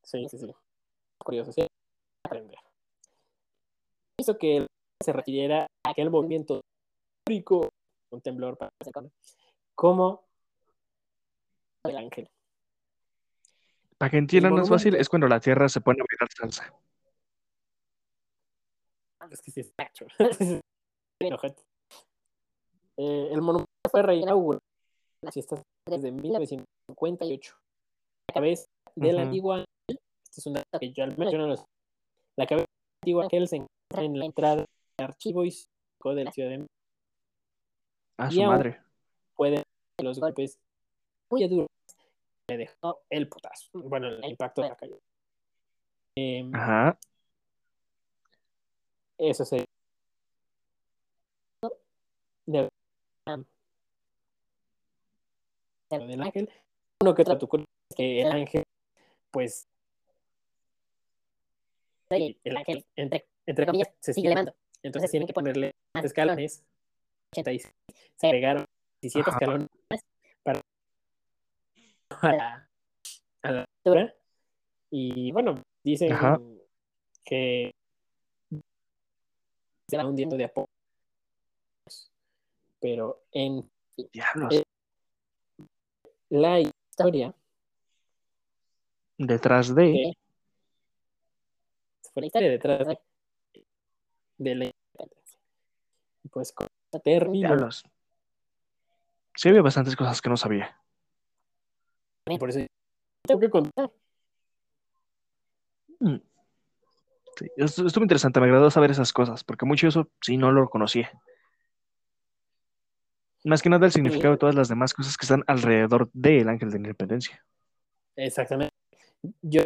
sí, sí, sí. Curioso, sí. Aprender. Hizo que se requiriera aquel movimiento histórico, un temblor para como- el ángel. Para que entiendan más fácil, es cuando la Tierra se pone a bailar salsa. Ah, Es que sí, <laughs> ojete. Eh, el monumento fue reinaugurado en las fiestas desde 1958. La cabeza del Ujú. antiguo ángel, este es un dato que yo al menos yo no lo sé. La cabeza del antiguo ángel se encuentra en la entrada del archivo histórico de la Ciudad de México. A su madre. Puede que los golpes muy duros le dejó el putazo. Bueno, el impacto de la calle. Em, Ajá. Eso se. De... Del ángel. Uno que otro que el ángel, pues. El, el ángel, entre, entre comillas, se sigue elevando. Entonces tienen que ponerle más escalones. 86. Se agregaron 17 Ajá. escalones para. <laughs> A la, altura. Y bueno, dicen Ajá. que se va hundiendo de a poco. Pero en Diablos. Eh, la historia Detrás de. fue la historia detrás de, de la Pues con Diablos. Sí, había bastantes cosas que no sabía. Por eso tengo que contar. Mm. Sí, estu- estuvo interesante, me agradó saber esas cosas, porque mucho de eso sí no lo conocía. Más que nada el significado de todas las demás cosas que están alrededor del ángel de la independencia. Exactamente. Yo.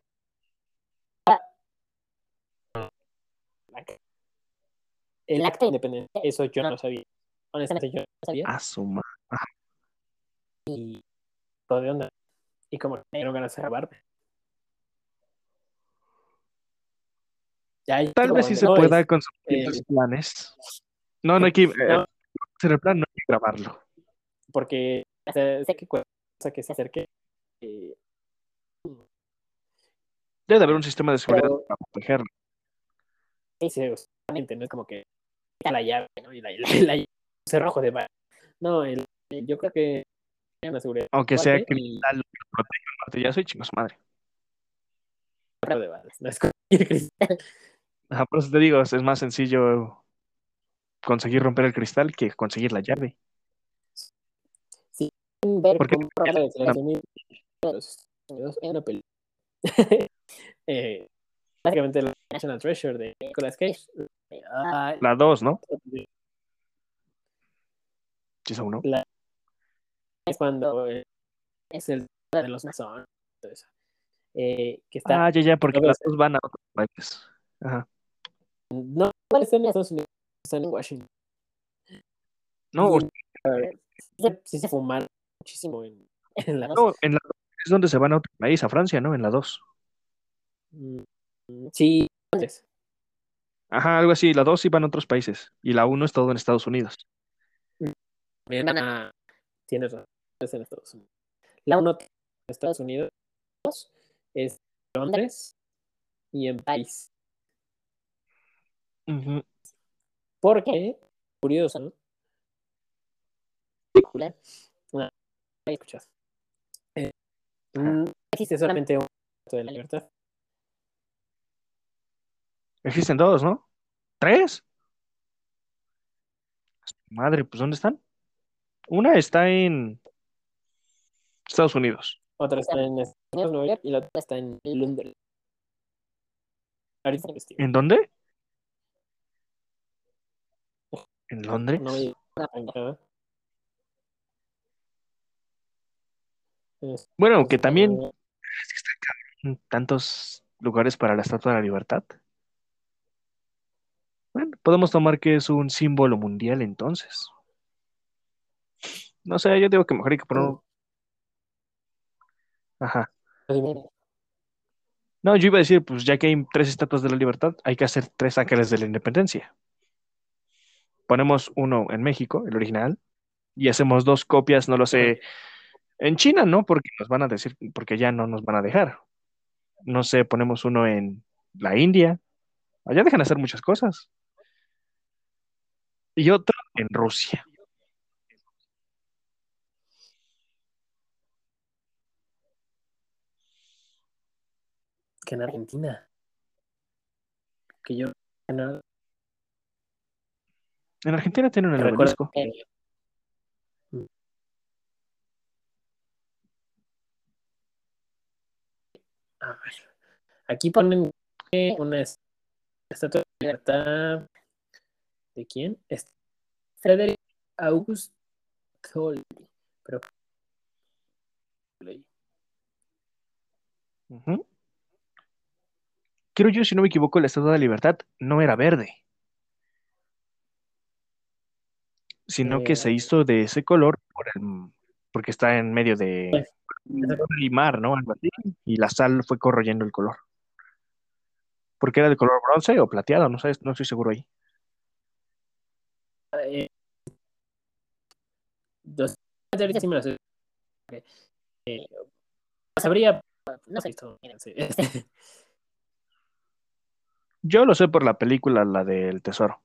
El acta de independencia, eso yo no lo sabía. Honestamente, yo no lo sabía. A su ma- Y todo de onda. Y como dieron ganas de grabarme. Ya, ya, Tal vez sí se no, pueda es- con sus eh, planes. No, no hay que. eh, No. hacer el plan, no hay que grabarlo. porque sé que cosa que se acerque. eh, Debe de haber un sistema de seguridad Pero- para protegerlo. sí, sí, no es como que la llave, ¿no? Y la, <laughs> la, la- cerrojo de bala. No, el, yo creo que una seguridad Aunque sea cristal, lo que proteja el martillazo y chingo su madre. de balas. No es cualquier cristal. Ajá, por eso te digo, es más sencillo conseguir romper el cristal que conseguir la llave. ver ¿Por qué? cómo robar la Estados Unidos de los Estados Unidos en una película. <laughs> eh, básicamente la National Treasure de Nicolas Cage. Ah, La 2, ¿no? Es cuando eh, es el de los masones. Eh, que está, Ah, ya, ya, porque las dos van a otros países. Ajá. no, no están en Estados Unidos, están en Washington. No, sí se- fumaron muchísimo en, <laughs> en la no, en la dos es donde se van a otro país, a Francia, ¿no? En la 2. Mm, Sí. Ajá, algo así. La 2 sí van a otros países. Y la 1 es todo en Estados Unidos. También van a- Tienes razón, es en Estados Unidos. La uno en Estados Unidos es Londres y en París. Ujú. Porque, curioso, ¿no? Película. No, ahí escuchas. Eh, mm, existe solamente un de la libertad. Existen dos, ¿no? ¿Tres? Madre, pues ¿dónde están? Una está en Estados Unidos. Otra está en Estados Unidos, Nueva York, y la otra está en Londres. ¿En dónde? ¿En Londres? No me digas una pendejada. Es- Bueno, que también eh, tantos lugares para la Estatua de la Libertad. Bueno, podemos tomar que es un símbolo mundial entonces. No sé, yo digo que mejor hay que poner... Ajá. No, yo iba a decir, pues ya que hay tres estatuas de la libertad, hay que hacer tres ángeles de la independencia. Ponemos uno en México, el original, y hacemos dos copias, no lo sé, en China, ¿no? Porque nos van a decir, porque ya no nos van a dejar. No sé, ponemos uno en la India. Allá dejan hacer muchas cosas. Y otro en Rusia. Que en Argentina. Que yo En Argentina tienen el obelisco. que- A ver, Aquí ponen una es- estatua de libertad. ¿De quién? Es Frederick August. Pero. Creo yo, si no me equivoco, la Estatua de la Libertad no era verde, sino que Eh, se hizo de ese color por el- porque está en medio de y mar, ¿no? Algo así, y la sal fue corroyendo el color. Porque era de color bronce o plateado, no sé, no estoy seguro ahí. eh, dos- ahorita sí me lo sé. Eh, sabría, no sé esto, mírense. <laughs> Yo lo sé por la película, la del tesoro.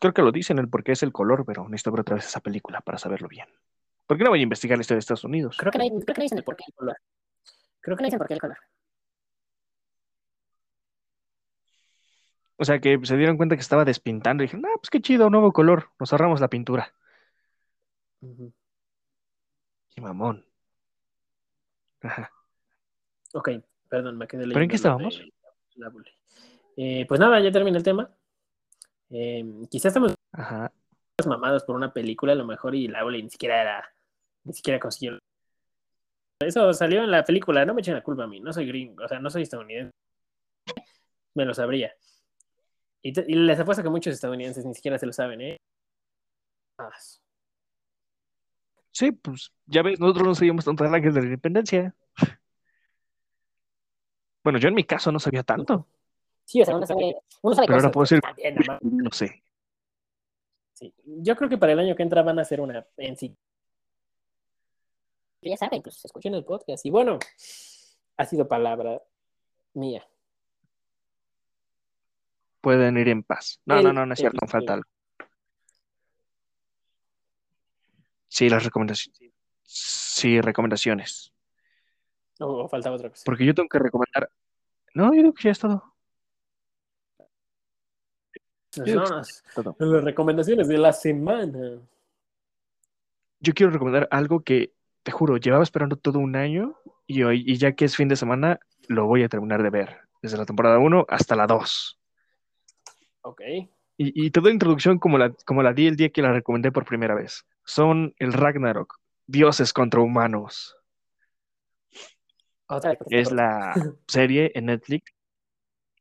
Creo que lo dicen el por qué es el color, pero necesito ver otra vez esa película para saberlo bien. ¿Por qué no voy a investigar la historia de Estados Unidos? Creo que no, creo que no dicen el por qué el color. Creo que no dicen por qué el color. O sea, que se dieron cuenta que estaba despintando y dijeron, ah, pues qué chido, nuevo color, nos ahorramos la pintura. Qué mamón. Ajá. Ok, perdón, me quedé leyendo. ¿Pero en qué estábamos? la bully. Eh, pues nada, ya termina el tema. Eh, quizás estamos Ajá. mamados por una película a lo mejor y la bully ni siquiera era, ni siquiera consiguió. Eso salió en la película, no me echen la culpa a mí, no soy gringo, o sea, no soy estadounidense. Me lo sabría. Y, les apuesto que muchos estadounidenses ni siquiera se lo saben, ¿eh? Ah, Sí, pues ya ves, nosotros no sabíamos tanto de la independencia. Bueno, yo en mi caso no sabía tanto, Sí, o sea, uno sabe, uno sabe pero ahora cosas, puedo decir, más. no sé. Sí. Yo creo que para el año que entra van a hacer una en sí. Ya saben, pues escuchen el podcast. Y bueno, ha sido palabra mía. Pueden ir en paz. No, El no, no, no es cierto, episodio. falta algo. Sí, las recomendaciones. Sí, recomendaciones. O, o faltaba otra cosa. Porque yo tengo que recomendar. No, yo digo que ya es todo. Las recomendaciones de la semana. Yo quiero recomendar algo que, te juro, llevaba esperando todo un año y hoy, y ya que es fin de semana, lo voy a terminar de ver. Desde la temporada 1 hasta la 2. Ok. Y, y te doy introducción como la, como la di el día que la recomendé por primera vez. Son el Ragnarok, dioses contra humanos. Otra vez, por Es la <laughs> serie en Netflix.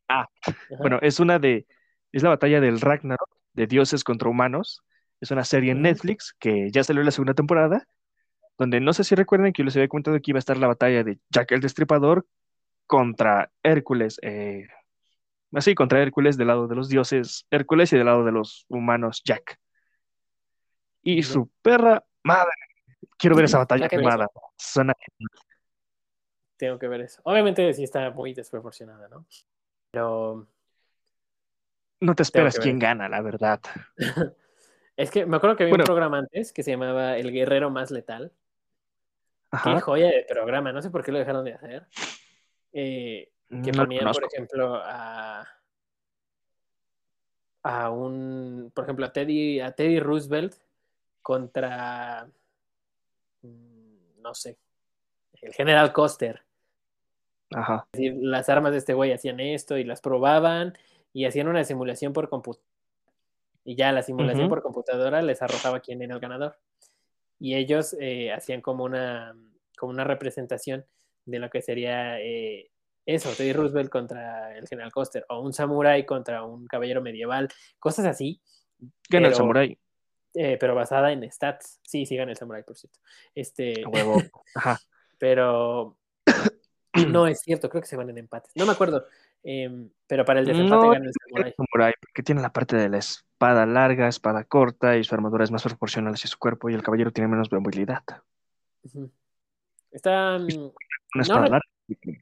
Ah, Ajá. bueno, es una de, es la batalla del Ragnarok, de dioses contra humanos. Es una serie en. Netflix que ya salió la segunda temporada, donde no sé si recuerdan que yo les había comentado que iba a estar la batalla de Jack el Destripador contra Hércules, eh, así, contra Hércules del lado de los dioses Hércules y del lado de los humanos Jack. Y su perra madre. Quiero ver esa batalla Ya que ves. animada. Suena- Tengo que ver eso. Obviamente sí está muy desproporcionada, ¿no? Pero No te esperas quién gana, la verdad. <laughs> es que me acuerdo que había Bueno. un programa antes que se llamaba El Guerrero Más Letal. Qué Ajá. joya de programa, no sé por qué lo dejaron de hacer. Eh, que No ponían, por ejemplo, a, a un, por ejemplo, a Teddy, a Teddy Roosevelt contra, mm, no sé, el general Coster. Ajá. Es decir, las armas de este güey hacían esto y las probaban y hacían una simulación por computadora. Y ya la simulación por computadora les arrojaba quién era el ganador. Y ellos eh, hacían como una, como una representación de lo que sería eh, eso, Teddy Roosevelt contra el general Coster, o un samurái contra un caballero medieval, cosas así. Gana el samurái. eh, pero basada en stats. Sí, sí gana el samurái, por cierto. Este, huevo. <laughs> Ajá. pero no es cierto, creo que se van en empates. No me acuerdo. em, pero para el desempate No, gana el samurái, porque tiene la parte de la espada larga, espada corta y su armadura es más proporcional hacia su cuerpo y el caballero tiene menos movilidad. Está, mm, Una espada larga.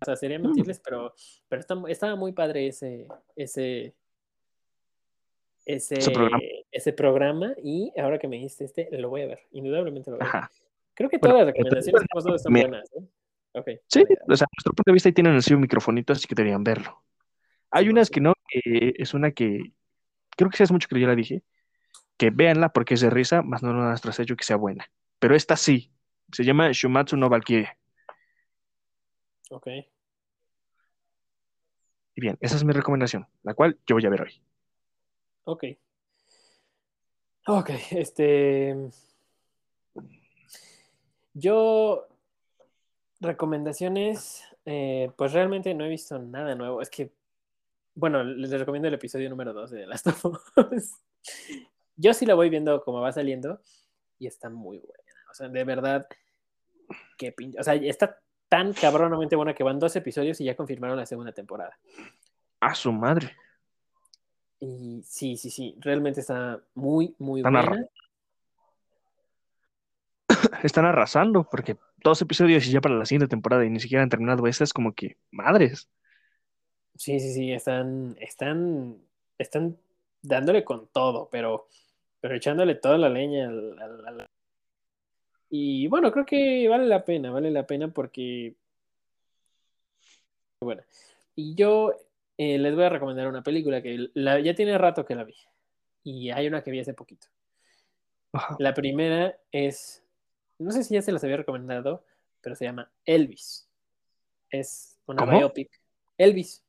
o sea, sería mentirles, pero, pero está- estaba muy padre ese, ese, ese, Ese programa. ese programa. Y ahora que me dijiste este, lo voy a ver. Indudablemente lo voy a ver. Ajá. Creo que Bueno, todas las recomendaciones que hemos dado están buenas. ¿eh? Ok. Sí, o sea, nuestro punto de vista ahí tienen así un microfonito, así que deberían verlo. Hay Sí, unas que no, que es una que creo que sí hace mucho que yo la dije, que véanla porque es de risa, más no nuestro sello que sea buena. Pero esta sí, se llama Shumatsu no Valkyrie. Ok. Y bien, esa es mi recomendación, la cual yo voy a ver hoy. Ok. Ok, este. Yo. Recomendaciones. eh, pues realmente no he visto nada nuevo. Es que. Bueno, les recomiendo el episodio número 2 de Last of Us. <laughs> Yo sí la voy viendo como va saliendo. Y está muy buena. O sea, de verdad. Qué pin... O sea, está tan cabronamente buena que van dos episodios y ya confirmaron la segunda temporada. A su madre. Y sí, sí, sí. Realmente está muy, muy Están buena. arra- <coughs> Están arrasando porque dos episodios y ya para la siguiente temporada y ni siquiera han terminado. Esa es como que, madres. Sí, sí, sí, están, están, están dándole con todo, pero, pero echándole toda la leña al- al- al- Y bueno, creo que vale la pena, vale la pena porque... Bueno, y yo eh, les voy a recomendar una película que la- ya tiene rato que la vi. Y hay una que vi hace poquito. Ajá. La primera es, no sé si ya se las había recomendado, pero se llama Elvis. Es una ¿Cómo? biopic. Elvis.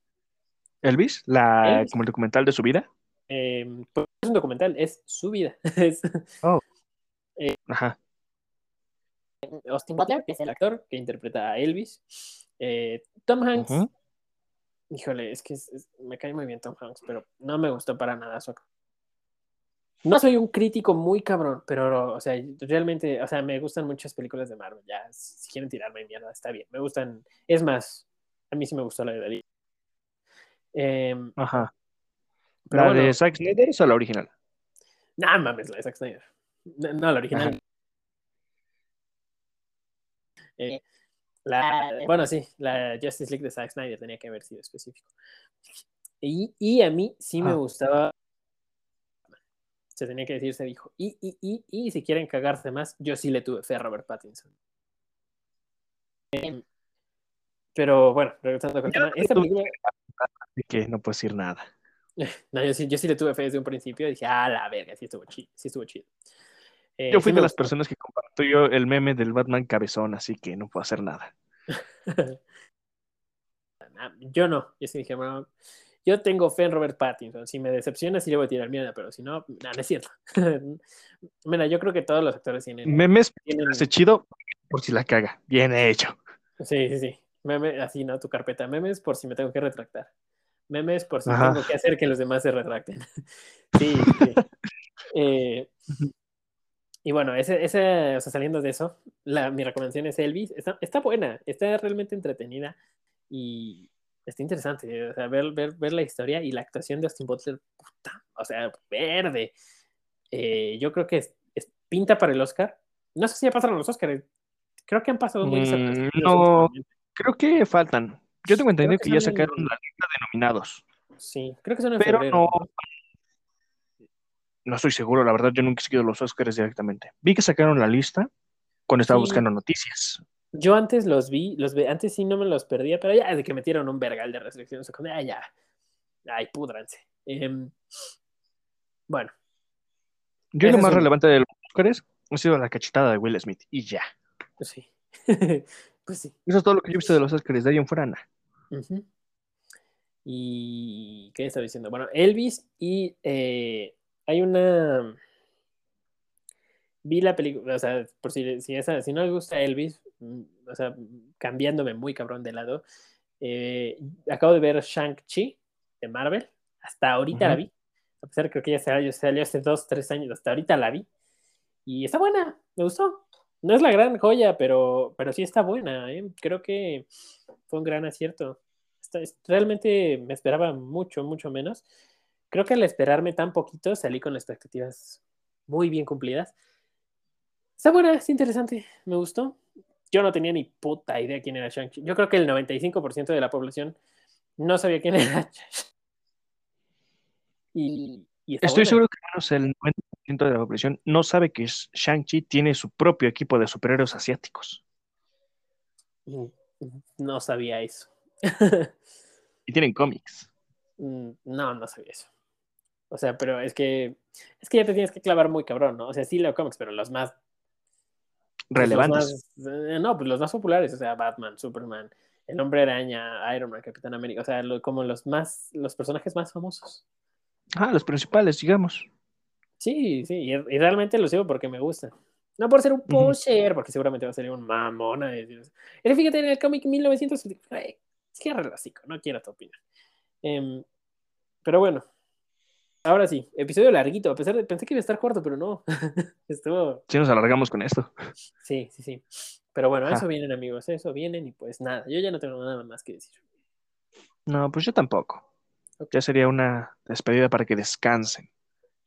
Elvis, la, Elvis. como el documental de su vida. Eh, pues es un documental, es su vida. <laughs> Es Ajá. Austin Butler, que es el actor que interpreta a Elvis. Eh, Tom Hanks, híjole, es que es- es- me cae muy bien Tom Hanks, pero no me gustó para nada su No soy un crítico muy cabrón, pero, o sea, realmente, o sea, me gustan muchas películas de Marvel. Ya, si quieren tirarme mierda, está bien. Me gustan, es más, a mí sí me gustó la de Dalí. Eh, Ajá. ¿La bueno, de Zack Snyder o la original? no mames, la de Zack Snyder. No, no, la original. Eh, la, bueno, sí, la Justice League de Zack Snyder tenía que haber sido específico. Y, y a mí sí me Ah. gustaba. Se tenía que decir, se dijo. Y, y, y, y si quieren cagarse más, yo sí le tuve fe a Robert Pattinson. Eh, Pero bueno, regresando con tema, esta película, Así que no puedo decir nada. <laughs> no, yo, sí, yo sí le tuve fe desde un principio y dije, ah, la verga, sí estuvo chido. Sí estuvo chido. Eh, Yo fui sí de las personas que compartió el meme del Batman cabezón, así que no puedo hacer nada. <laughs> Yo no, yo sí dije, bueno. Yo tengo fe en Robert Pattinson. Si me decepciona, sí le voy a tirar mierda, pero si no, no, no es cierto. <laughs> Mira, yo creo que todos los actores tienen. Memes tienen... hace chido por si la caga. Bien hecho. Sí, sí, sí. Meme, así, ¿no? Tu carpeta. Memes por si me tengo que retractar. Memes por si Ajá. tengo que hacer que los demás se retracten. <laughs> sí, sí. Eh, y bueno, ese, ese, o sea, saliendo de eso, la, mi recomendación es Elvis. Está, está buena, está realmente entretenida y está interesante. O sea, ver, ver, ver la historia y la actuación de Austin Butler, puta, o sea, verde. Eh, yo creo que es, es, pinta para el Oscar. No sé si ya pasaron los Oscars. Creo que han pasado muy mm, No, creo que faltan. Yo tengo entendido que, que ya sacaron en... la lista de nominados. Sí, creo que son en Pero febrero, no, no estoy seguro, la verdad, yo nunca he seguido los Oscars directamente. Vi que sacaron la lista cuando estaba Sí. buscando noticias. Yo antes los vi, los ve, antes sí no me los perdía, pero ya de que metieron un vergal de restricciones, o como, ah, ya, ay, púdranse. Em, bueno, Yo Ese lo más un- relevante de los Oscars ha sido la cachetada de Will Smith y ya. pues sí. <laughs> pues sí. Eso es todo lo que yo he visto de los Oscars, de ahí en fuera. Ujú. Y ¿qué estaba diciendo? Bueno, Elvis y eh, hay una vi la película, o sea, por si, si, esa, si no les gusta Elvis, o sea, cambiándome muy cabrón de lado, eh, acabo de ver Shang-Chi de Marvel, hasta ahorita la vi, a pesar de que creo que ya salió, salió hace dos, tres años, hasta ahorita la vi, y está buena, me gustó. No es la gran joya, pero, pero sí está buena, ¿eh? creo que fue un gran acierto. Está- es- realmente me esperaba mucho, mucho menos. Creo que al esperarme tan poquito salí con expectativas muy bien cumplidas. Está buena, es interesante, me gustó. Yo no tenía ni puta idea quién era Shang-Chi. Yo creo que el 95% de la población no sabía quién <laughs> era. Y, y Estoy buena. seguro que menos el 90% de la población no sabe que Shang-Chi tiene su propio equipo de superhéroes asiáticos. No sabía eso. <laughs> Y tienen cómics. Mm, No, no sabía eso. O sea, pero es que es que ya te tienes que clavar muy cabrón, ¿no? O sea, sí leo cómics, pero los más Relevantes. Los más, eh, no, pues los más populares, o sea, Batman, Superman, El Hombre Araña, Iron Man, Capitán América, o sea, lo- como los más, los personajes más famosos. Ah, los principales, digamos. Sí, sí, y, y realmente los sigo porque me gustan. No por ser un poser, porque seguramente va a salir un mamón a decir eso. Pero fíjate en el cómic 1900, ay, cierra el hocico, no quiero tu opinión. Em, pero bueno, ahora sí, episodio larguito, a pesar de, pensé que iba a estar corto, pero no, <laughs> estuvo, Si nos alargamos con esto. sí, sí, sí. Pero bueno, Ajá. eso vienen amigos, eso vienen y pues nada, yo ya no tengo nada más que decir. No, pues yo tampoco. Ya sería una despedida para que descansen.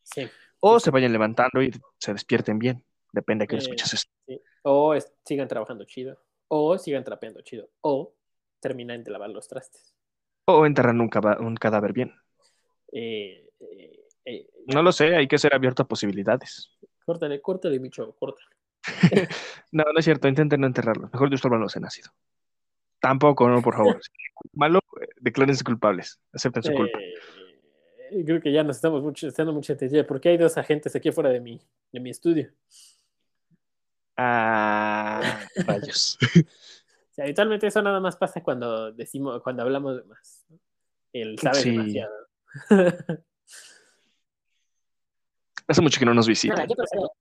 Sí, O Sí, se vayan levantando y se despierten bien. Depende de que Eh, escuches esto. sí. O es- sigan trabajando chido, o sigan trapeando chido, o terminan de lavar los trastes. O enterran un, un cadáver bien. Eh, eh, eh, No lo sé, hay que ser abierto a posibilidades. Córtale, córtale, bicho, córtale. <laughs> No, no es cierto, intenten no enterrarlo. Mejor disuélvanlos en ácido. Tampoco, no, por favor. <laughs> Malo, eh, declárense culpables. Acepten su culpa. Creo que ya nos estamos mucho, estando mucha atención. porque hay dos agentes aquí fuera de mi, de mi estudio? Ah, <laughs> rayos. O sea, habitualmente eso nada más pasa cuando decimos, cuando hablamos de más. Él sabe Sí. demasiado. Hace mucho que no nos Nada, visitan. yo, procedo,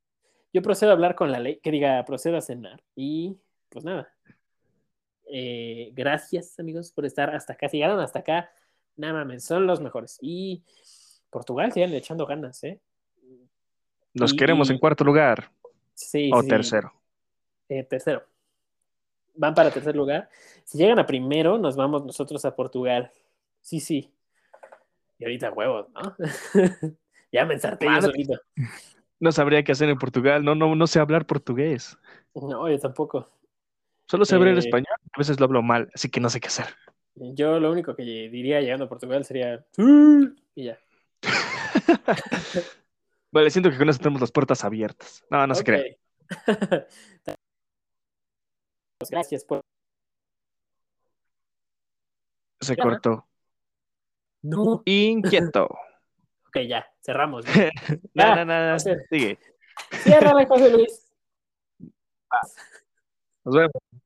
yo procedo a hablar con la ley, que diga, procedo a cenar. Y pues nada. Eh, gracias, amigos, por estar hasta acá. Si llegaron hasta acá, nada mames, son los mejores. Y Portugal siguen echando ganas, ¿eh? Los y- queremos en cuarto lugar Sí, o sí, tercero. eh, tercero. Van para tercer lugar. Si llegan a primero, nos vamos nosotros a Portugal. Sí, sí. Y ahorita huevos, ¿no? <laughs> ya me ensarté yo solito. No sabría qué hacer en Portugal. No, no, no sé hablar portugués. No, yo tampoco. Solo sé hablar Eh. español. A veces lo hablo mal, así que no sé qué hacer. Yo lo único que diría llegando a Portugal sería. Y ya. <laughs> Vale, siento que con eso tenemos las puertas abiertas. No, no se cree. Pues <laughs> gracias por. Se cortó. No. Inquieto. <laughs> Ok, ya, cerramos. No, <laughs> no, no. Sigue. Cierra, José Luis. Nos vemos.